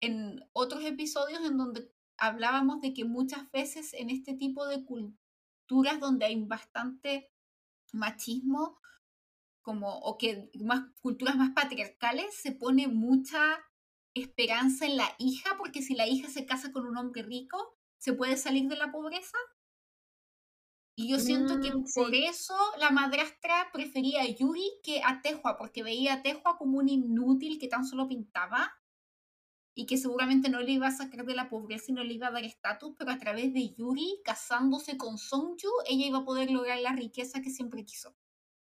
en otros episodios en donde hablábamos de que muchas veces en este tipo de culturas donde hay bastante machismo, como, o que más culturas más patriarcales, se pone mucha esperanza en la hija, porque si la hija se casa con un hombre rico, se puede salir de la pobreza. Y yo siento que mm, por eso la madrastra prefería a Yuri que a Tehua, porque veía a Tehua como un inútil que tan solo pintaba y que seguramente no le iba a sacar de la pobreza y no le iba a dar estatus, pero a través de Yuri casándose con Songju, ella iba a poder lograr la riqueza que siempre quiso.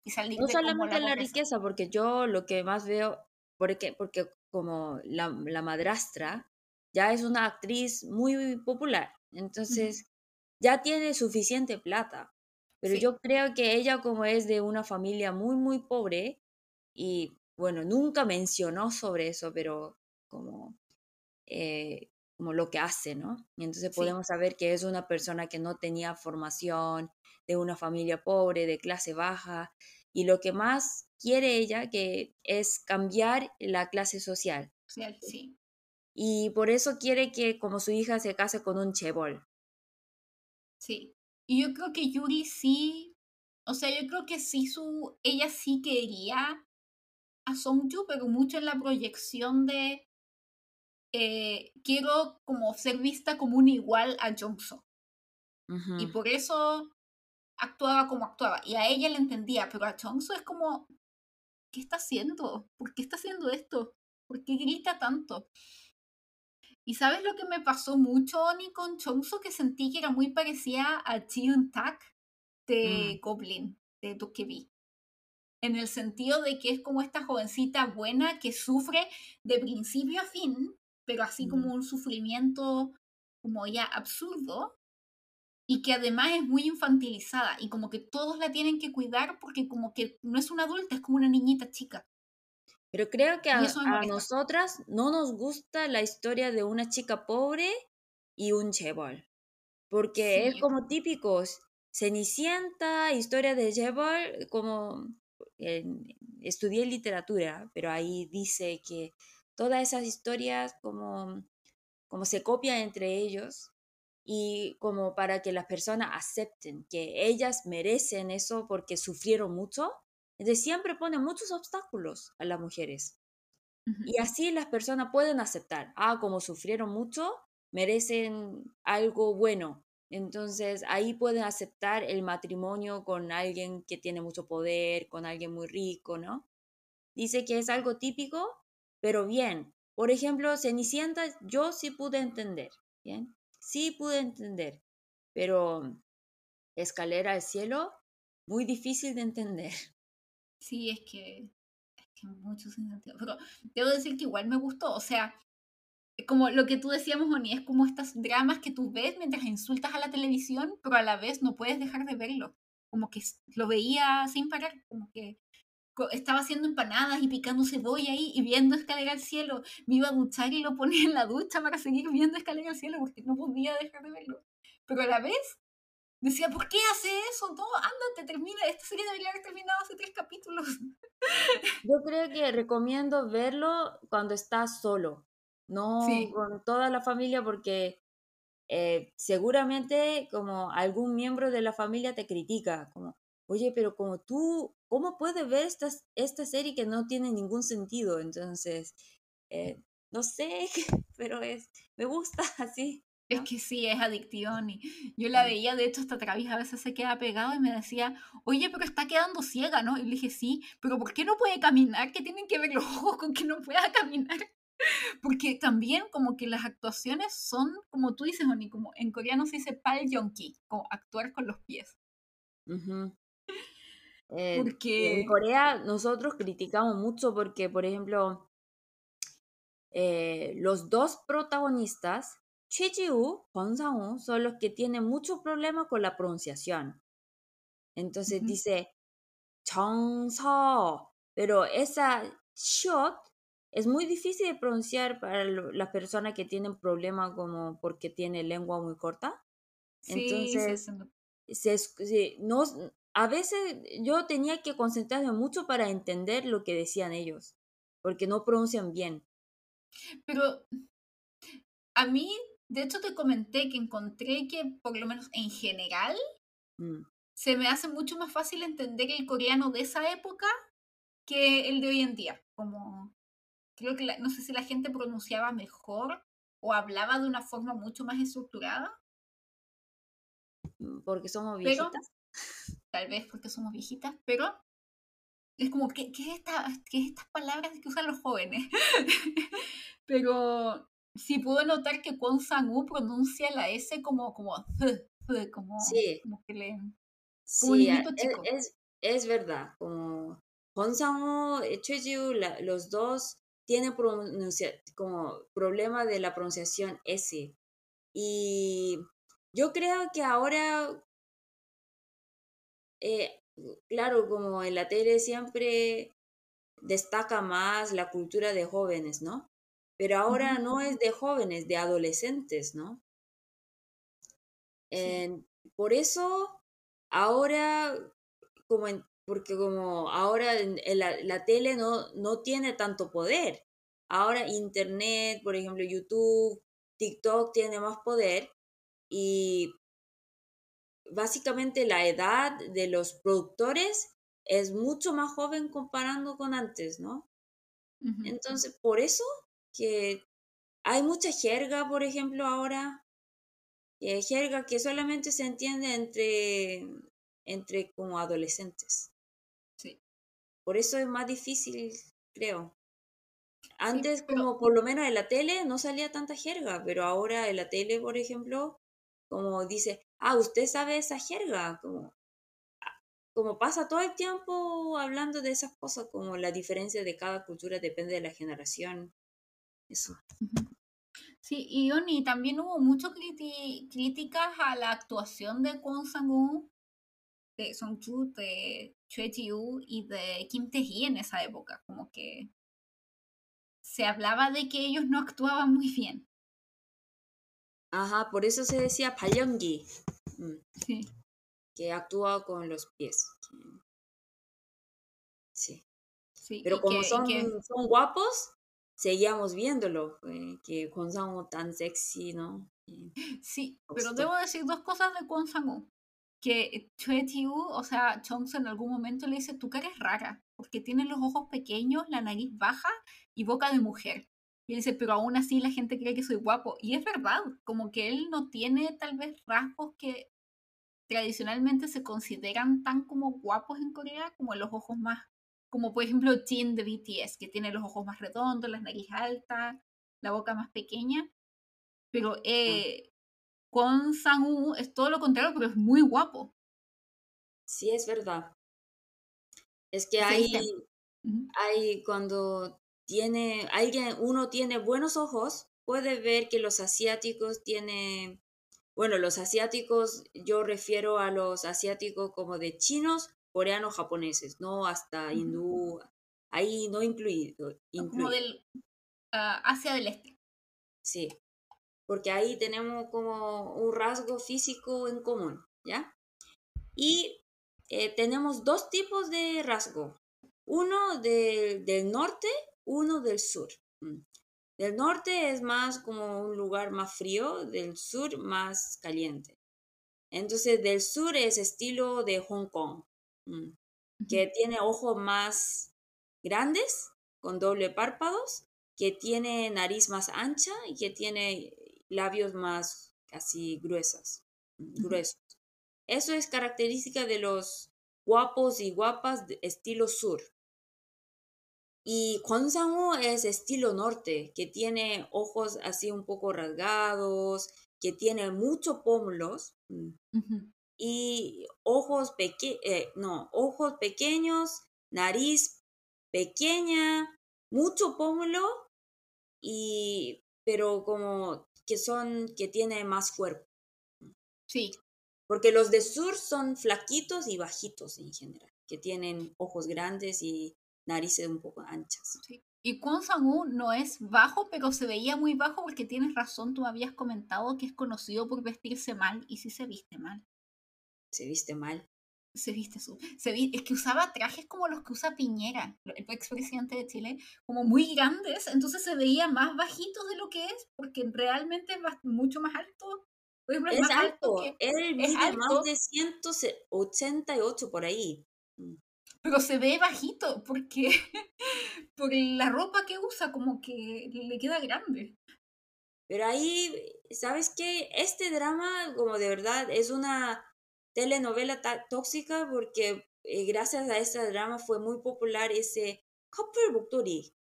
Y salir no solamente la, riqueza, porque yo lo que más veo, porque, porque como la, la madrastra ya es una actriz muy popular, entonces ya tiene suficiente plata. Pero yo creo que ella como es de una familia muy, muy pobre y bueno, nunca mencionó sobre eso, pero como, eh, como lo que hace, ¿no? Y entonces podemos saber que es una persona que no tenía formación, de una familia pobre, de clase baja, y lo que más quiere ella que es cambiar la clase social. Social, sí. Y por eso quiere que como su hija se case con un chebol. Sí. Y yo creo que Yuri sí, o sea, yo creo que sí su, ella sí quería a Songju, pero mucho en la proyección de eh, quiero como ser vista como un igual a Jongso. Y por eso actuaba como actuaba. Y a ella le entendía, pero a Jongso es como, ¿qué está haciendo? ¿Por qué está haciendo esto? ¿Por qué grita tanto? Y sabes lo que me pasó mucho, Oni, con Chongso, que sentí que era muy parecida a Jiun Tak de mm. Goblin, de Dokebi. En el sentido de que es como esta jovencita buena que sufre de principio a fin, pero así como mm. un sufrimiento como ya absurdo, y que además es muy infantilizada y como que todos la tienen que cuidar porque como que no es una adulta, es como una niñita chica. Pero creo que a, nosotras no nos gusta la historia de una chica pobre y un chebol. Porque es como típicos. Cenicienta, historia de chebol, como estudié literatura, pero ahí dice que todas esas historias como, como se copian entre ellos y como para que las personas acepten que ellas merecen eso porque sufrieron mucho entonces siempre pone muchos obstáculos a las mujeres. Y así las personas pueden aceptar, ah, como sufrieron mucho, merecen algo bueno. Entonces ahí pueden aceptar el matrimonio con alguien que tiene mucho poder, con alguien muy rico, ¿no? Dice que es algo típico, pero bien. Por ejemplo, Cenicienta, yo sí pude entender, ¿bien? Sí pude entender, pero Escalera al cielo, muy difícil de entender. Sí, es que, es que mucho sin sentido. Pero debo decir que igual me gustó. O sea, como lo que tú decíamos, Oni, es como estas dramas que tú ves mientras insultas a la televisión, pero a la vez no puedes dejar de verlo. Como que lo veía sin parar, como que estaba haciendo empanadas y picando cebolla ahí y viendo escalera al cielo. Me iba a duchar y lo ponía en la ducha para seguir viendo escalera al cielo porque no podía dejar de verlo. Pero a la vez Decía, ¿por qué hace eso? No, ándate, termina. Esta serie debería haber terminado hace tres capítulos. Yo creo que recomiendo verlo cuando estás solo, no con toda la familia, porque eh, seguramente como algún miembro de la familia te critica, como, oye, pero como tú, ¿cómo puedes ver esta, esta serie que no tiene ningún sentido? Entonces, eh, no sé, pero es, me gusta así. Es que sí, es adicción. Y yo la veía, de hecho, hasta Travis a veces se queda pegado y me decía, oye, pero está quedando ciega, ¿no? Y le dije, sí, pero ¿por qué no puede caminar? ¿Qué tienen que ver los ojos con que no pueda caminar? Porque también como que las actuaciones son, como tú dices, Oni, como en coreano se dice pal yonki, como actuar con los pies. Eh, porque... En Corea nosotros criticamos mucho porque, por ejemplo, eh, los dos protagonistas Chijiu, Sang son los que tienen mucho problema con la pronunciación. Entonces dice Chongso, pero esa shot es muy difícil de pronunciar para las personas que tienen problema como porque tiene lengua muy corta. Entonces, no, a veces yo tenía que concentrarme mucho para entender lo que decían ellos, porque no pronuncian bien. Pero a mí de hecho, te comenté que encontré que, por lo menos en general, mm. se me hace mucho más fácil entender el coreano de esa época que el de hoy en día. Como creo que no sé si la gente pronunciaba mejor o hablaba de una forma mucho más estructurada. Mm, porque somos viejitas. tal vez porque somos viejitas, pero es como, ¿qué, qué, es esta, qué es estas palabras que usan los jóvenes? pero sí puedo notar que Kwon Sang-woo pronuncia la S como, como, como, sí. como que le... sí, es, es, verdad, como Kwon Sang-woo, Choi Ji los dos tienen pronuncia, como problema de la pronunciación S. Y yo creo que ahora, eh, claro, como en la tele siempre destaca más la cultura de jóvenes, ¿no? Pero ahora no es de jóvenes, de adolescentes, ¿no? por eso, ahora, como porque como ahora la, la, tele no, no tiene tanto poder. Ahora Internet, por ejemplo, YouTube, TikTok tiene más poder y básicamente la edad de los productores es mucho más joven comparando con antes, ¿no? Entonces, por eso que hay mucha jerga, por ejemplo, ahora, eh, jerga que solamente se entiende entre, entre como adolescentes. Sí. Por eso es más difícil, creo. Antes, como por lo menos en la tele, no salía tanta jerga, pero ahora en la tele, por ejemplo, como dice, ah, usted sabe esa jerga, como, ah, como pasa todo el tiempo hablando de esas cosas, como la diferencia de cada cultura depende de la generación. Eso. Sí, y Oni, también hubo muchas críticas a la actuación de Kwon Sang-woo, de Song Chu, de Choi Ji-woo y de Kim Tae-hee en esa época, como que se hablaba de que ellos no actuaban muy bien. Ajá, por eso se decía Palyongi. Mm. Sí. Que actúa con los pies. Sí. sí Pero como son, son guapos, seguíamos viéndolo. que Kwon sang tan sexy, ¿no? Sí, pero debo decir dos cosas de Kwon sang que Choi o sea, Chongs en algún momento le dice, tu cara es rara, porque tiene los ojos pequeños, la nariz baja y boca de mujer. Y él dice, pero aún así la gente cree que soy guapo. Y es verdad, como que él no tiene tal vez rasgos que tradicionalmente se consideran tan como guapos en Corea, como los ojos más, como por ejemplo Jin de BTS, que tiene los ojos más redondos, la nariz alta, la boca más pequeña. Pero ah. eh, con Sang-woo es todo lo contrario, pero es muy guapo. Sí, es verdad. Es que hay, hay cuando tiene, alguien, uno tiene buenos ojos, puede ver que los asiáticos tienen, bueno, los asiáticos, yo refiero a los asiáticos como de chinos, coreanos, japoneses, no hasta hindú, ahí no incluido. Como del ah, Asia del Este. Sí, porque ahí tenemos como un rasgo físico en común, ¿ya? Y eh, tenemos dos tipos de rasgo, uno del norte uno del sur. Mm. Del norte es más como un lugar más frío, del sur más caliente. Entonces, del sur es estilo de Hong Kong, que tiene ojos más grandes, con doble párpados, que tiene nariz más ancha y que tiene labios más así gruesos, mm, gruesos. Eso es característica de los guapos y guapas de estilo sur. Y Kwon es estilo norte, que tiene ojos así un poco rasgados, que tiene muchos pómulos mm, y ojos, peque eh, no, ojos pequeños, nariz pequeña, mucho pómulo, y, pero como que son, que tiene más cuerpo. Sí. Porque los de sur son flaquitos y bajitos en general, que tienen ojos grandes y narices un poco anchas. Y Kwon sang no es bajo, pero se veía muy bajo porque tienes razón, tú habías comentado que es conocido por vestirse mal y sí se viste mal. Se viste mal. Se viste su, se es que usaba trajes como los que usa Piñera, el expresidente de Chile, como muy grandes, entonces se veía más bajito de lo que es, porque realmente es mucho más alto. es, más alto, él mide más de 188 por ahí. Mm pero se ve bajito porque por la ropa que usa como que le queda grande. Pero ahí, ¿sabes qué? Este drama como de verdad es una telenovela tóxica porque eh, gracias a este drama fue muy popular ese Couple Buktori.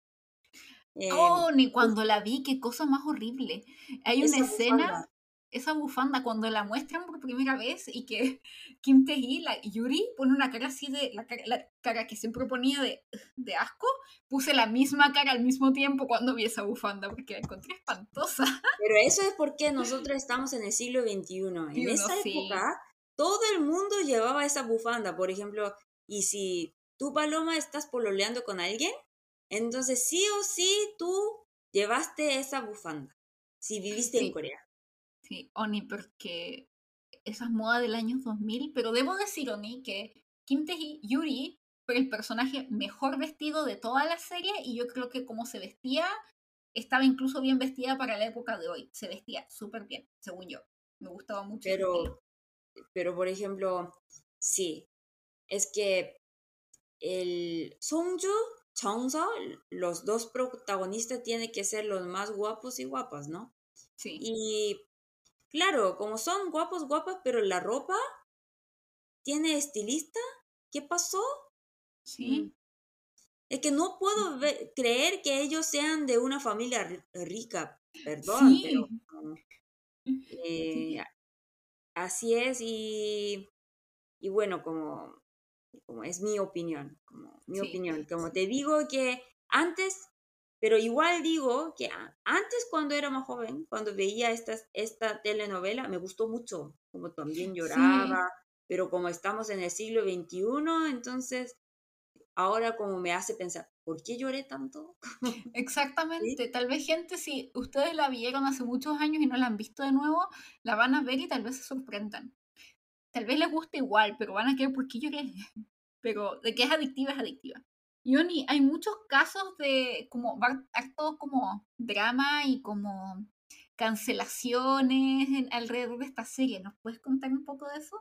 oh, ni cuando la vi, qué cosa más horrible. Hay una escena esa bufanda cuando la muestran por primera vez y que Kim Tae-hee, la Yuri, pone una cara así de, la cara, que siempre ponía de, de, asco, puse la misma cara al mismo tiempo cuando vi esa bufanda porque la encontré espantosa. Pero eso es porque nosotros estamos en el siglo XXI. En esa época, todo el mundo llevaba esa bufanda, por ejemplo, y si tú, Paloma, estás pololeando con alguien, Entonces, sí o sí, tú llevaste esa bufanda, si viviste en. Corea. Sí, Oni, porque esa es moda del año 2000, pero debo decir, Oni, que Kim Tae-yuri fue el personaje mejor vestido de toda la serie y yo creo que como se vestía, estaba incluso bien vestida para la época de hoy. Se vestía súper bien, según yo. Me gustaba mucho. Pero. Pero por ejemplo, sí, es que el Songju, Chongso, los dos protagonistas tienen que ser los más guapos y guapas, ¿no? Sí, Y claro, como son guapos, guapas, pero la ropa tiene estilista, ¿qué pasó? sí, Es que no puedo ve- creer que ellos sean de una familia ri- rica, perdón, Sí. pero como, eh, así es y, y bueno, como, como es mi opinión, como mi Sí. opinión, como te digo que antes, pero igual digo que antes cuando era más joven, cuando veía estas, esta telenovela, me gustó mucho, como también lloraba, pero como estamos en el siglo XXI, entonces ahora como me hace pensar, ¿por qué lloré tanto? Exactamente. Tal vez gente, si ustedes la vieron hace muchos años y no la han visto de nuevo, la van a ver y tal vez se sorprendan. Tal vez les guste igual, pero van a querer por qué lloré. Pero de que es adictiva, es adictiva. Y Oni, hay muchos casos de como harto como drama y como cancelaciones en- alrededor de esta serie. ¿Nos puedes contar un poco de eso?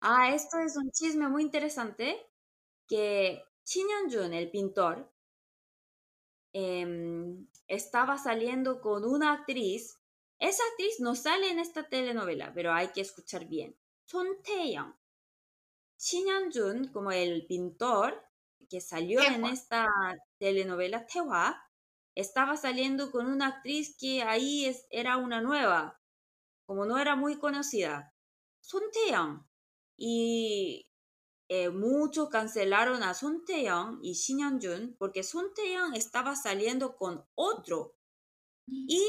Ah, esto es un chisme muy interesante que Shin el pintor, em, estaba saliendo con una actriz. Esa actriz no sale en esta telenovela, pero hay que escuchar bien. Son Tae-young. Shin como el pintor que salió en esta telenovela, estaba saliendo con una actriz que ahí es- era una nueva, como no era muy conocida. Son Tae-young. Y eh, muchos cancelaron a Son Tae-young y Shin Hyun-jun porque Son Tae-young estaba saliendo con otro. Y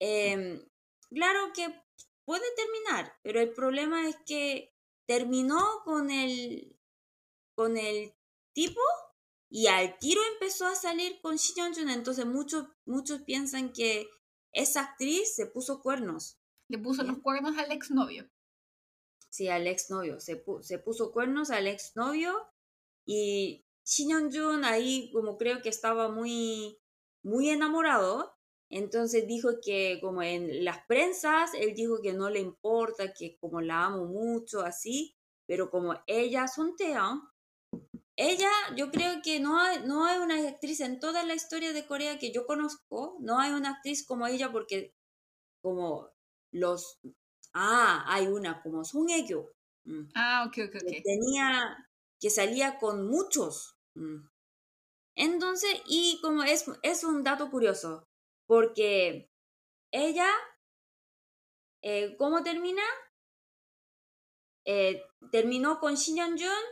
em, claro que puede terminar, pero el problema es que terminó con el, con el tipo y al tiro empezó a salir con Shin Hyun-jun. Entonces muchos, muchos piensan que esa actriz se puso cuernos. Le puso los cuernos al exnovio. Sí, al exnovio. Se, se puso cuernos al exnovio y Shin Hyun-jun ahí como creo que estaba muy, muy enamorado. Entonces dijo que como en las prensas, él dijo que no le importa, que como la amo mucho, así. Pero como ella, Son Tae-young, ella, yo creo que no hay, no hay una actriz en toda la historia de Corea que yo conozco, no hay una actriz como ella porque como los... Ah, hay una como Song Hye-kyo. mm, Ah, ok, ok, que ok. tenía, que salía con muchos. mm. Entonces, y como es, es un dato curioso, porque ella, eh, ¿cómo termina? Eh, terminó con Shin Hyun-jun,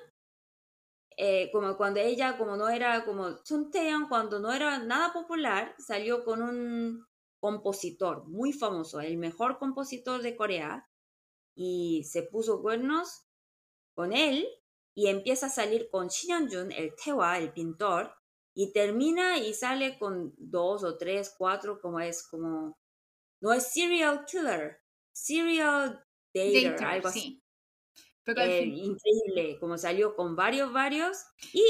eh, como cuando ella, como no era, como Sun Tae-young, cuando no era nada popular, salió con un compositor muy famoso, el mejor compositor de Corea, y se puso cuernos con él y empieza a salir con Shin Hyun-jun, el Taehwa, el pintor, y termina y sale con dos o tres, cuatro, como es como no es serial killer, serial dater, Dater, algo así. sí. Pero al Eh, fin, increíble, como salió con varios, varios. Y,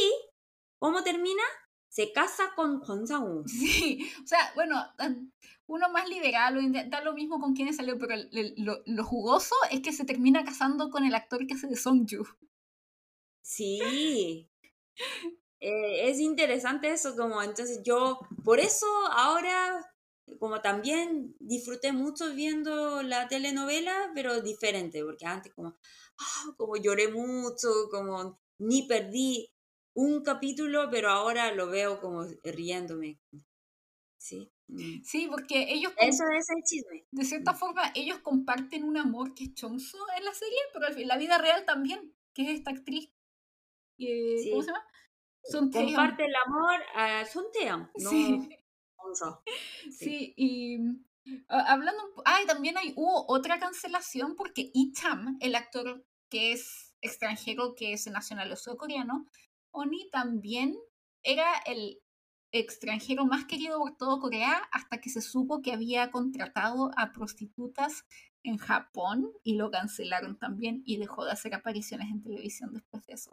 ¿cómo termina? Se casa con Kwon Sang-woo. Sí, o sea, bueno, uno más liberal o da lo mismo con quienes salió, pero el- lo jugoso es que se termina casando con el actor que hace de Songju. Sí. Eh, es interesante eso, como entonces yo, por eso ahora, como también disfruté mucho viendo la telenovela, pero diferente, porque antes como, ah, como lloré mucho, como ni perdí un capítulo, pero ahora lo veo como riéndome. Sí. Mm. Sí, porque ellos, Eso es el chisme. de cierta forma, ellos comparten un amor que es Chongso en la serie, pero al fin- la vida real también, que es esta actriz. que- ¿Cómo Sí. se llama? Tae-young. Comparte el amor a Sun Tae-young, no Sí. Onso. Sí, y mm, a- hablando, ah, y también hay, hubo otra cancelación porque Cham, el actor que es extranjero, que es nacional coreano, Oni también era el extranjero más querido por todo Corea hasta que se supo que había contratado a prostitutas en Japón y lo cancelaron también y dejó de hacer apariciones en televisión después de eso.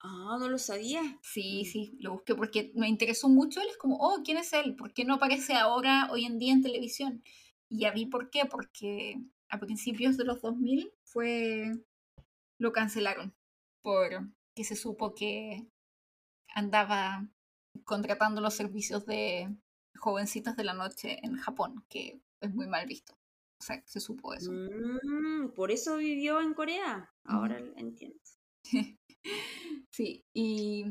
Ah, no lo sabía. Sí, sí, lo busqué porque me interesó mucho. Él es como, oh, ¿quién es él? ¿Por qué no aparece ahora, hoy en día, en televisión? Y ya vi por qué, porque a principios de los 2000 fue... lo cancelaron por que se supo que andaba contratando los servicios de jovencitas de la noche en Japón, que es muy mal visto. O sea, se supo eso. Mm, por eso vivió en Corea. Ahora entiendo. sí, y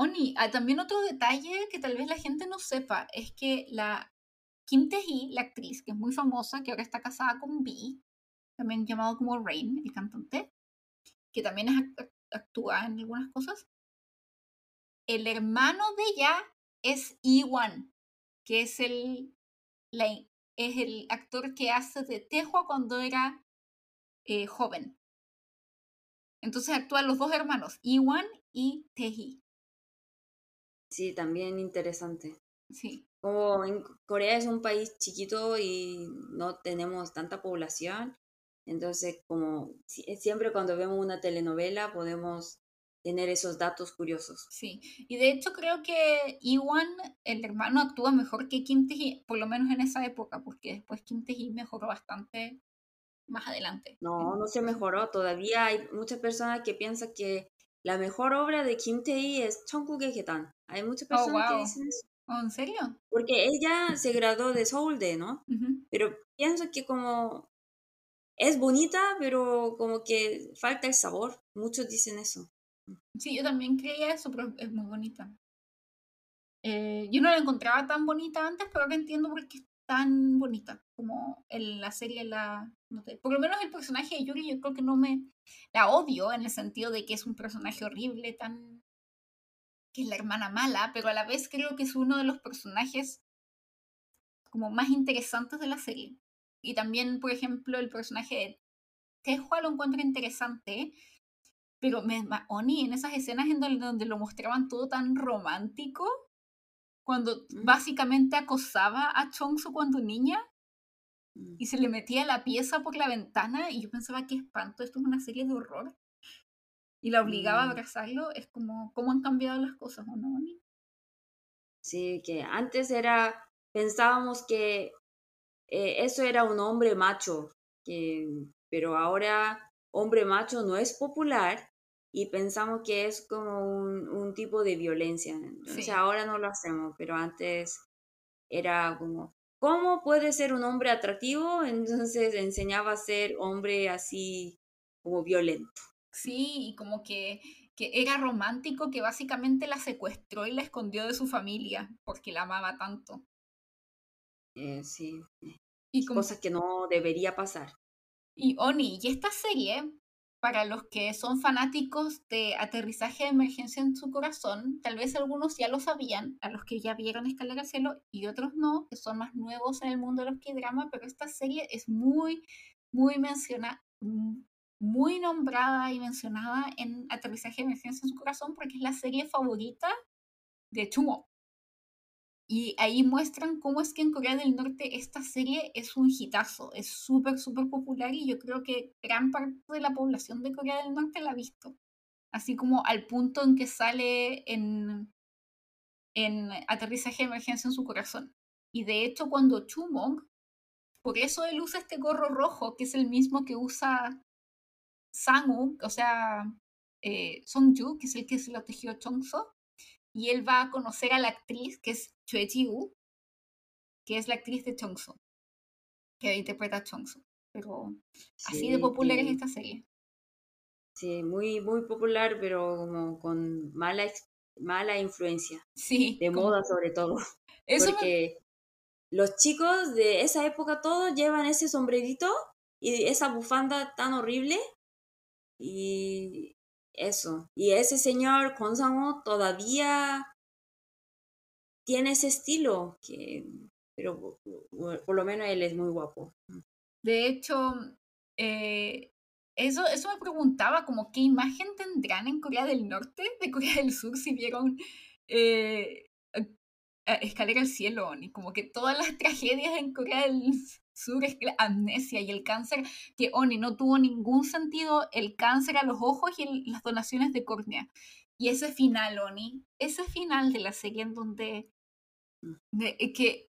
Oni, hay también otro detalle que tal vez la gente no sepa, es que la Kim Tae-hee, la actriz, que es muy famosa, que ahora está casada con B, también llamado como Rain, el cantante, que también es, actúa en algunas cosas, el hermano de ella es Iwan, que es el, es el actor que hace de Tehua cuando era eh, joven. Entonces actúan los dos hermanos, Iwan y Teji. Sí, también interesante. Sí. Como en Corea es un país chiquito y no tenemos tanta población, entonces como siempre cuando vemos una telenovela podemos tener esos datos curiosos. Sí, y de hecho creo que Iwan, el hermano, actúa mejor que Quinteji, por lo menos en esa época, porque después Quinteji mejoró bastante más adelante. No, no se mejoró, todavía hay muchas personas que piensan que la mejor obra de Kim Tae es Chongguk Getan. Hay muchas personas oh, wow. que dicen eso. ¿Oh, ¿En serio? Porque ella se graduó de Seoul de, ¿no? Uh -huh. Pero pienso que como es bonita, pero como que falta el sabor. Muchos dicen eso. Sí, yo también creía eso, pero es muy bonita. Eh, yo no la encontraba tan bonita antes, pero ahora entiendo por qué es tan bonita como en la serie la por lo menos el personaje de Yuri yo creo que no me la odio en el sentido de que es un personaje horrible tan que es la hermana mala pero a la vez creo que es uno de los personajes como más interesantes de la serie y también por ejemplo el personaje de Tehua lo encuentro interesante pero me, Oni, en esas escenas en donde, lo mostraban todo tan romántico, cuando mm. básicamente acosaba a Chongsu cuando niña mm. y se le metía la pieza por la ventana y yo pensaba que espanto, esto es una serie de horror. Y la obligaba a mm. abrazarlo, es como cómo han cambiado las cosas, ¿o no, Oni? Sí, que antes era, pensábamos que eh, eso era un hombre macho, que, pero ahora hombre macho no es popular y pensamos que es como un, tipo de violencia. Entonces ahora no lo hacemos, pero antes era como, ¿cómo puede ser un hombre atractivo? Entonces enseñaba a ser hombre así como violento. Sí, y como que, que era romántico, que básicamente la secuestró y la escondió de su familia porque la amaba tanto. Eh, sí. Y Cosas que no debería pasar. Y Oni, y esta serie, para los que son fanáticos de aterrizaje de emergencia en su corazón, tal vez algunos ya lo sabían, a los que ya vieron Escalar al Cielo, y otros no, que son más nuevos en el mundo de los K-drama, pero esta serie es muy, muy mencionada, muy nombrada y mencionada en Aterrizaje de emergencia en su corazón porque es la serie favorita de Chumo. Y ahí muestran cómo es que en Corea del Norte esta serie es un hitazo, es súper, súper popular y yo creo que gran parte de la población de Corea del Norte la ha visto. Así como al punto en que sale en, en aterrizaje de emergencia en su corazón. Y de hecho cuando Chumong, por eso él usa este gorro rojo, que es el mismo que usa Sangu, o sea, eh, Songju, que es el que se lo tejió Chongso, y él va a conocer a la actriz que es Choi Ji-woo, que es la actriz de Chongso, que interpreta a Chongso. Pero así de popular es esta serie. Sí, muy, muy popular, pero como con mala, mala influencia. Sí. De moda sobre todo. Eso Porque los chicos de esa época todos llevan ese sombrerito y esa bufanda tan horrible. Y eso. Y ese señor Konsamo todavía tiene ese estilo, que, pero por lo menos él es muy guapo. De hecho, eh, eso, eso me preguntaba, como qué imagen tendrán en Corea del Norte de Corea del Sur si vieron eh, Escalera al Cielo, y como que todas las tragedias en Corea del Sur es la amnesia y el cáncer, que Oni no tuvo ningún sentido el cáncer a los ojos y las donaciones de córnea. Y ese final, Oni, ese final de la serie en donde que,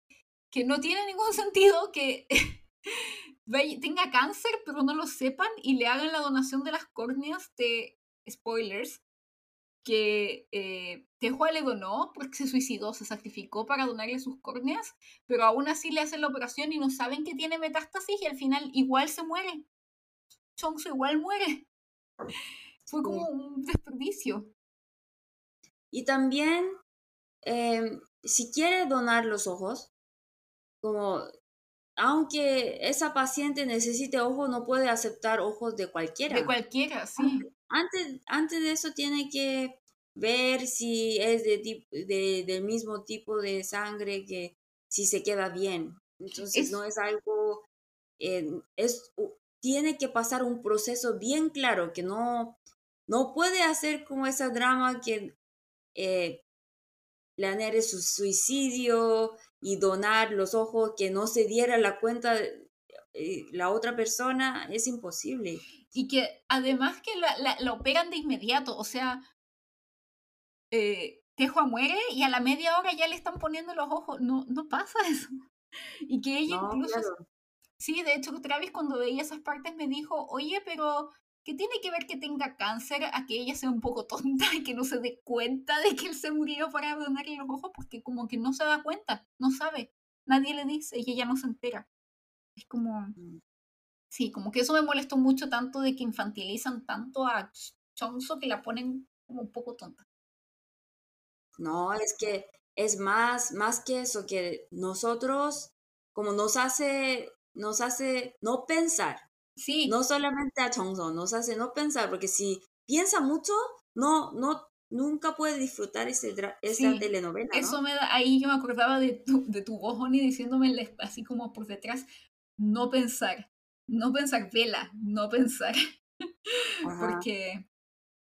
que no tiene ningún sentido que tenga cáncer, pero no lo sepan y le hagan la donación de las córneas de spoilers que eh, Tejua le donó porque se suicidó, se sacrificó para donarle sus córneas, pero aún así le hacen la operación y no saben que tiene metástasis y al final igual se muere. Chongso igual muere. Fue como un desperdicio. Y también, em, si quiere donar los ojos, como aunque esa paciente necesite ojos, no puede aceptar ojos de cualquiera. De cualquiera, sí. Antes, antes de eso tiene que ver si es de, de, del mismo tipo de sangre, que si se queda bien. Entonces no es algo, eh, es, tiene que pasar un proceso bien claro, que no, no puede hacer como esa drama que eh, planear su suicidio y donar los ojos, que no se diera la cuenta eh, la otra persona, es imposible. Y que además que la, la, operan de inmediato, o sea, eh, Tejua muere y a la media hora ya le están poniendo los ojos, no, no pasa eso. Y que ella incluso... Sí, de hecho Travis cuando veía esas partes me dijo, oye, pero ¿Qué tiene que ver que tenga cáncer a que ella sea un poco tonta y que no se dé cuenta de que él se murió para donarle los ojos? Porque como que no se da cuenta, no sabe, nadie le dice y ella no se entera. Es como... Mm. Sí, como que eso me molestó mucho tanto de que infantilizan tanto a Chonso que la ponen como un poco tonta. No, es que es más, más que eso, que nosotros, como nos hace, nos hace no pensar, Sí. No solamente a Chongson, nos hace no pensar, porque si piensa mucho, no, no, nunca puede disfrutar ese esa telenovela. Eso me da, ahí yo me acordaba de tu, de tu voz, Oni, diciéndome así como por detrás, no pensar, no pensar, vela, no pensar. porque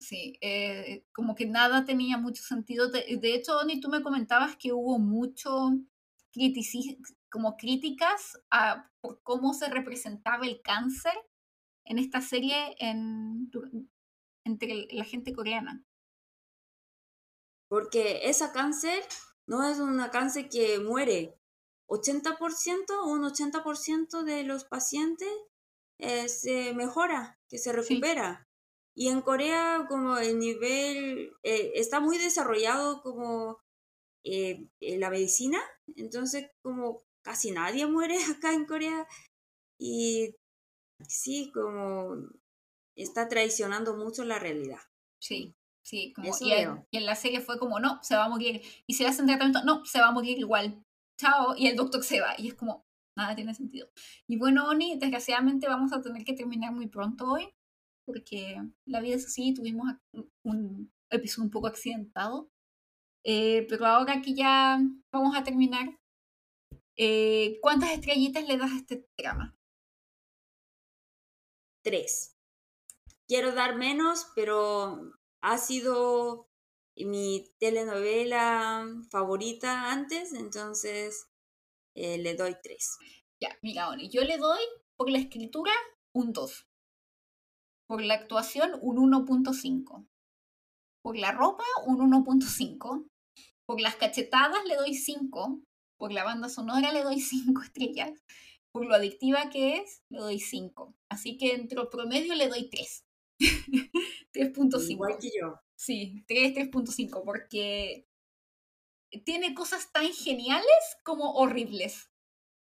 sí, eh, como que nada tenía mucho sentido. De, de hecho, Oni, tú me comentabas que hubo mucho criticismo, como críticas a por cómo se representaba el cáncer en esta serie en, entre la gente coreana. Porque esa cáncer no es una cáncer que muere. 80%, un 80% de los pacientes eh, se mejora, que se recupera. Y en Corea como el nivel eh, está muy desarrollado como eh, la medicina, entonces como casi nadie muere acá en Corea y sí, como está traicionando mucho la realidad. Sí, sí, como y, en, la serie fue como, no, se va a morir. Y si le hacen tratamiento, no, se va a morir igual. Chao, y el doctor se va. Y es como, nada tiene sentido. Y bueno, Oni, desgraciadamente vamos a tener que terminar muy pronto hoy, porque la vida es así, tuvimos un episodio un poco accidentado. Eh, pero ahora que ya vamos a terminar, eh, ¿Cuántas estrellitas le das a este drama? Tres. Quiero dar menos, pero ha sido mi telenovela favorita antes, entonces eh, le doy tres. Ya, mira, yo le doy por la escritura un 2. Por la actuación un 1.5. Por la ropa un 1.5. Por las cachetadas le doy 5. Por la banda sonora le doy 5 estrellas. Por lo adictiva que es, le doy 5. Así que entre el promedio le doy 3. 3.5. Igual que yo. Sí, 3, 3.5, porque tiene cosas tan geniales como horribles.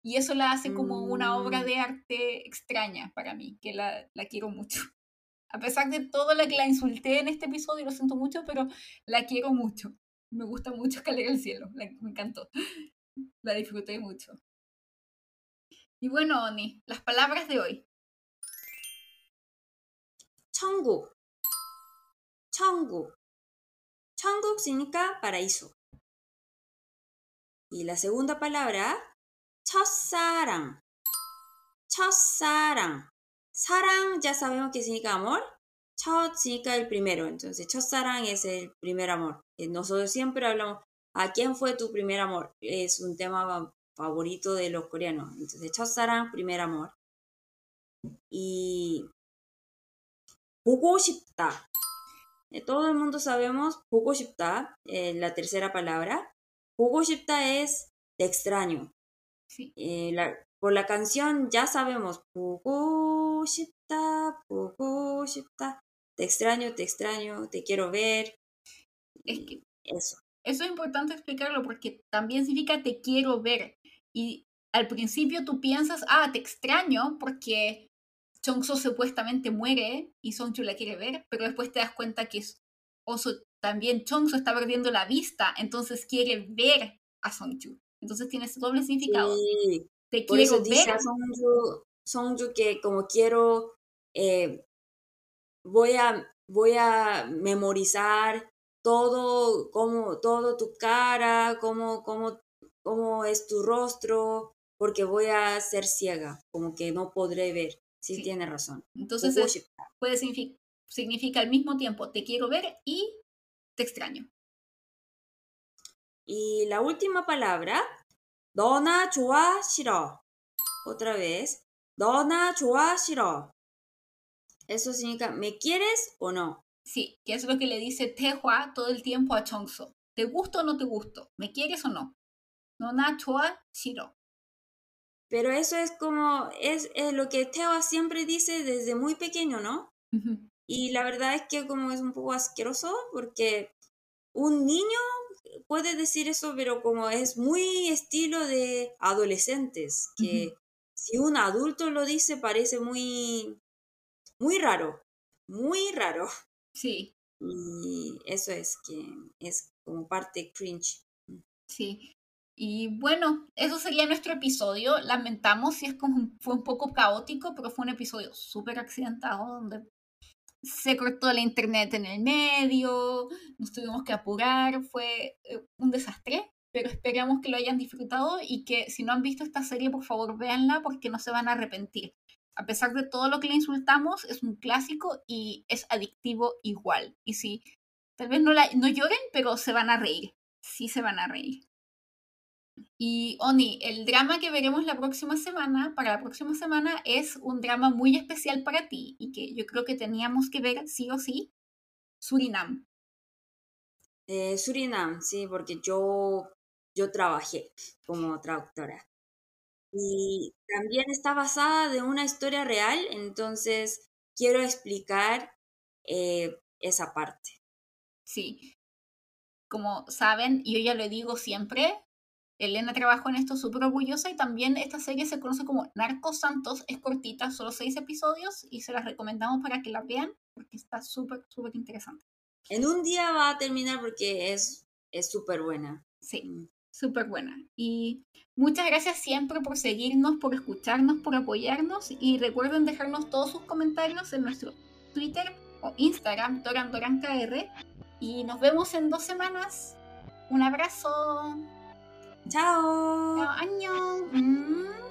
Y eso la hace como una obra mm. de arte extraña para mí, que la, la quiero mucho. A pesar de todo lo que la insulté en este episodio, lo siento mucho, pero la quiero mucho. Me gusta mucho Escalera al Cielo, me encantó. La disfruté mucho. Y bueno, Oni, las palabras de hoy. 천국. 천국. 천국 significa paraíso. Y la segunda palabra, 첫사랑. 첫사랑 sarang ya sabemos que significa amor. Chao significa el primero. Entonces, sarang es el primer amor. Eh, nosotros siempre hablamos, ¿a quién fue tu primer amor? Es un tema favorito de los coreanos. Entonces, sarang, primer amor. Y 보고 싶다. Eh, todo el mundo sabemos 보고 싶다, eh, la tercera palabra. 보고 싶다 es te extraño. Sí. Eh, la, por la canción ya sabemos 보고 싶다, 보고 싶다. Te extraño, te extraño, te quiero ver. Es que eso. Eso es importante explicarlo porque también significa te quiero ver. Y al principio tú piensas, ah, te extraño porque Chongso supuestamente muere y Songju la quiere ver, pero después te das cuenta que Oso, también Chongso está perdiendo la vista, entonces quiere ver a Songju. Entonces tiene ese doble significado. Sí. Te Por quiero eso dice ver. a Songju, Songju que como quiero, eh, voy, a, voy a memorizar todo, cómo, todo tu cara, cómo, cómo, cómo es tu rostro, porque voy a ser ciega, como que no podré ver. Sí, sí. tiene razón. Entonces, puede significar, significa al mismo tiempo, te quiero ver y te extraño. Y la última palabra, dona chua shiro. Otra vez, dona chua. Eso significa, ¿me quieres o no? Sí, que es lo que le dice Tehua todo el tiempo a Chongso. ¿Te gusto o no te gusto? ¿Me quieres o no? No na chua shiro. Pero eso es como, es, es lo que Teo siempre dice desde muy pequeño, ¿no? Y la verdad es que como es un poco asqueroso porque un niño puede decir eso, pero como es muy estilo de adolescentes, que si un adulto lo dice parece muy, muy raro, muy raro. Sí, Y eso es que es como parte cringe. sí. Y bueno, eso sería nuestro episodio. Lamentamos si es como fue un poco caótico, pero fue un episodio súper accidentado donde se cortó la internet en el medio, nos tuvimos que apurar, fue eh, un desastre, pero esperamos que lo hayan disfrutado y que si no han visto esta serie, por favor véanla porque no se van a arrepentir. A pesar de todo lo que le insultamos, es un clásico y es adictivo igual. Y si tal vez no, la, no lloren, pero se van a reír. Sí se van a reír. Y Oni, el drama que veremos la próxima semana, para la próxima semana, es un drama muy especial para ti y que yo creo que teníamos que ver sí o sí, Surinam. Eh, Surinam, sí, porque yo, yo trabajé como traductora. Y también está basada de una historia real, entonces quiero explicar eh, esa parte. Sí. Como saben, y yo ya lo digo siempre, Elena trabajó en esto súper orgullosa y también esta serie se conoce como Narcos Santos, es cortita, solo seis episodios y se las recomendamos para que la vean porque está súper, súper interesante. En un día va a terminar porque es es súper buena. Sí. Súper buena. Y muchas gracias siempre por seguirnos, por escucharnos, por apoyarnos. Y recuerden dejarnos todos sus comentarios en nuestro Twitter o Instagram, DoranDoranKR. Y nos vemos en dos semanas. Un abrazo. ¡Chao! Chao, año. Mm.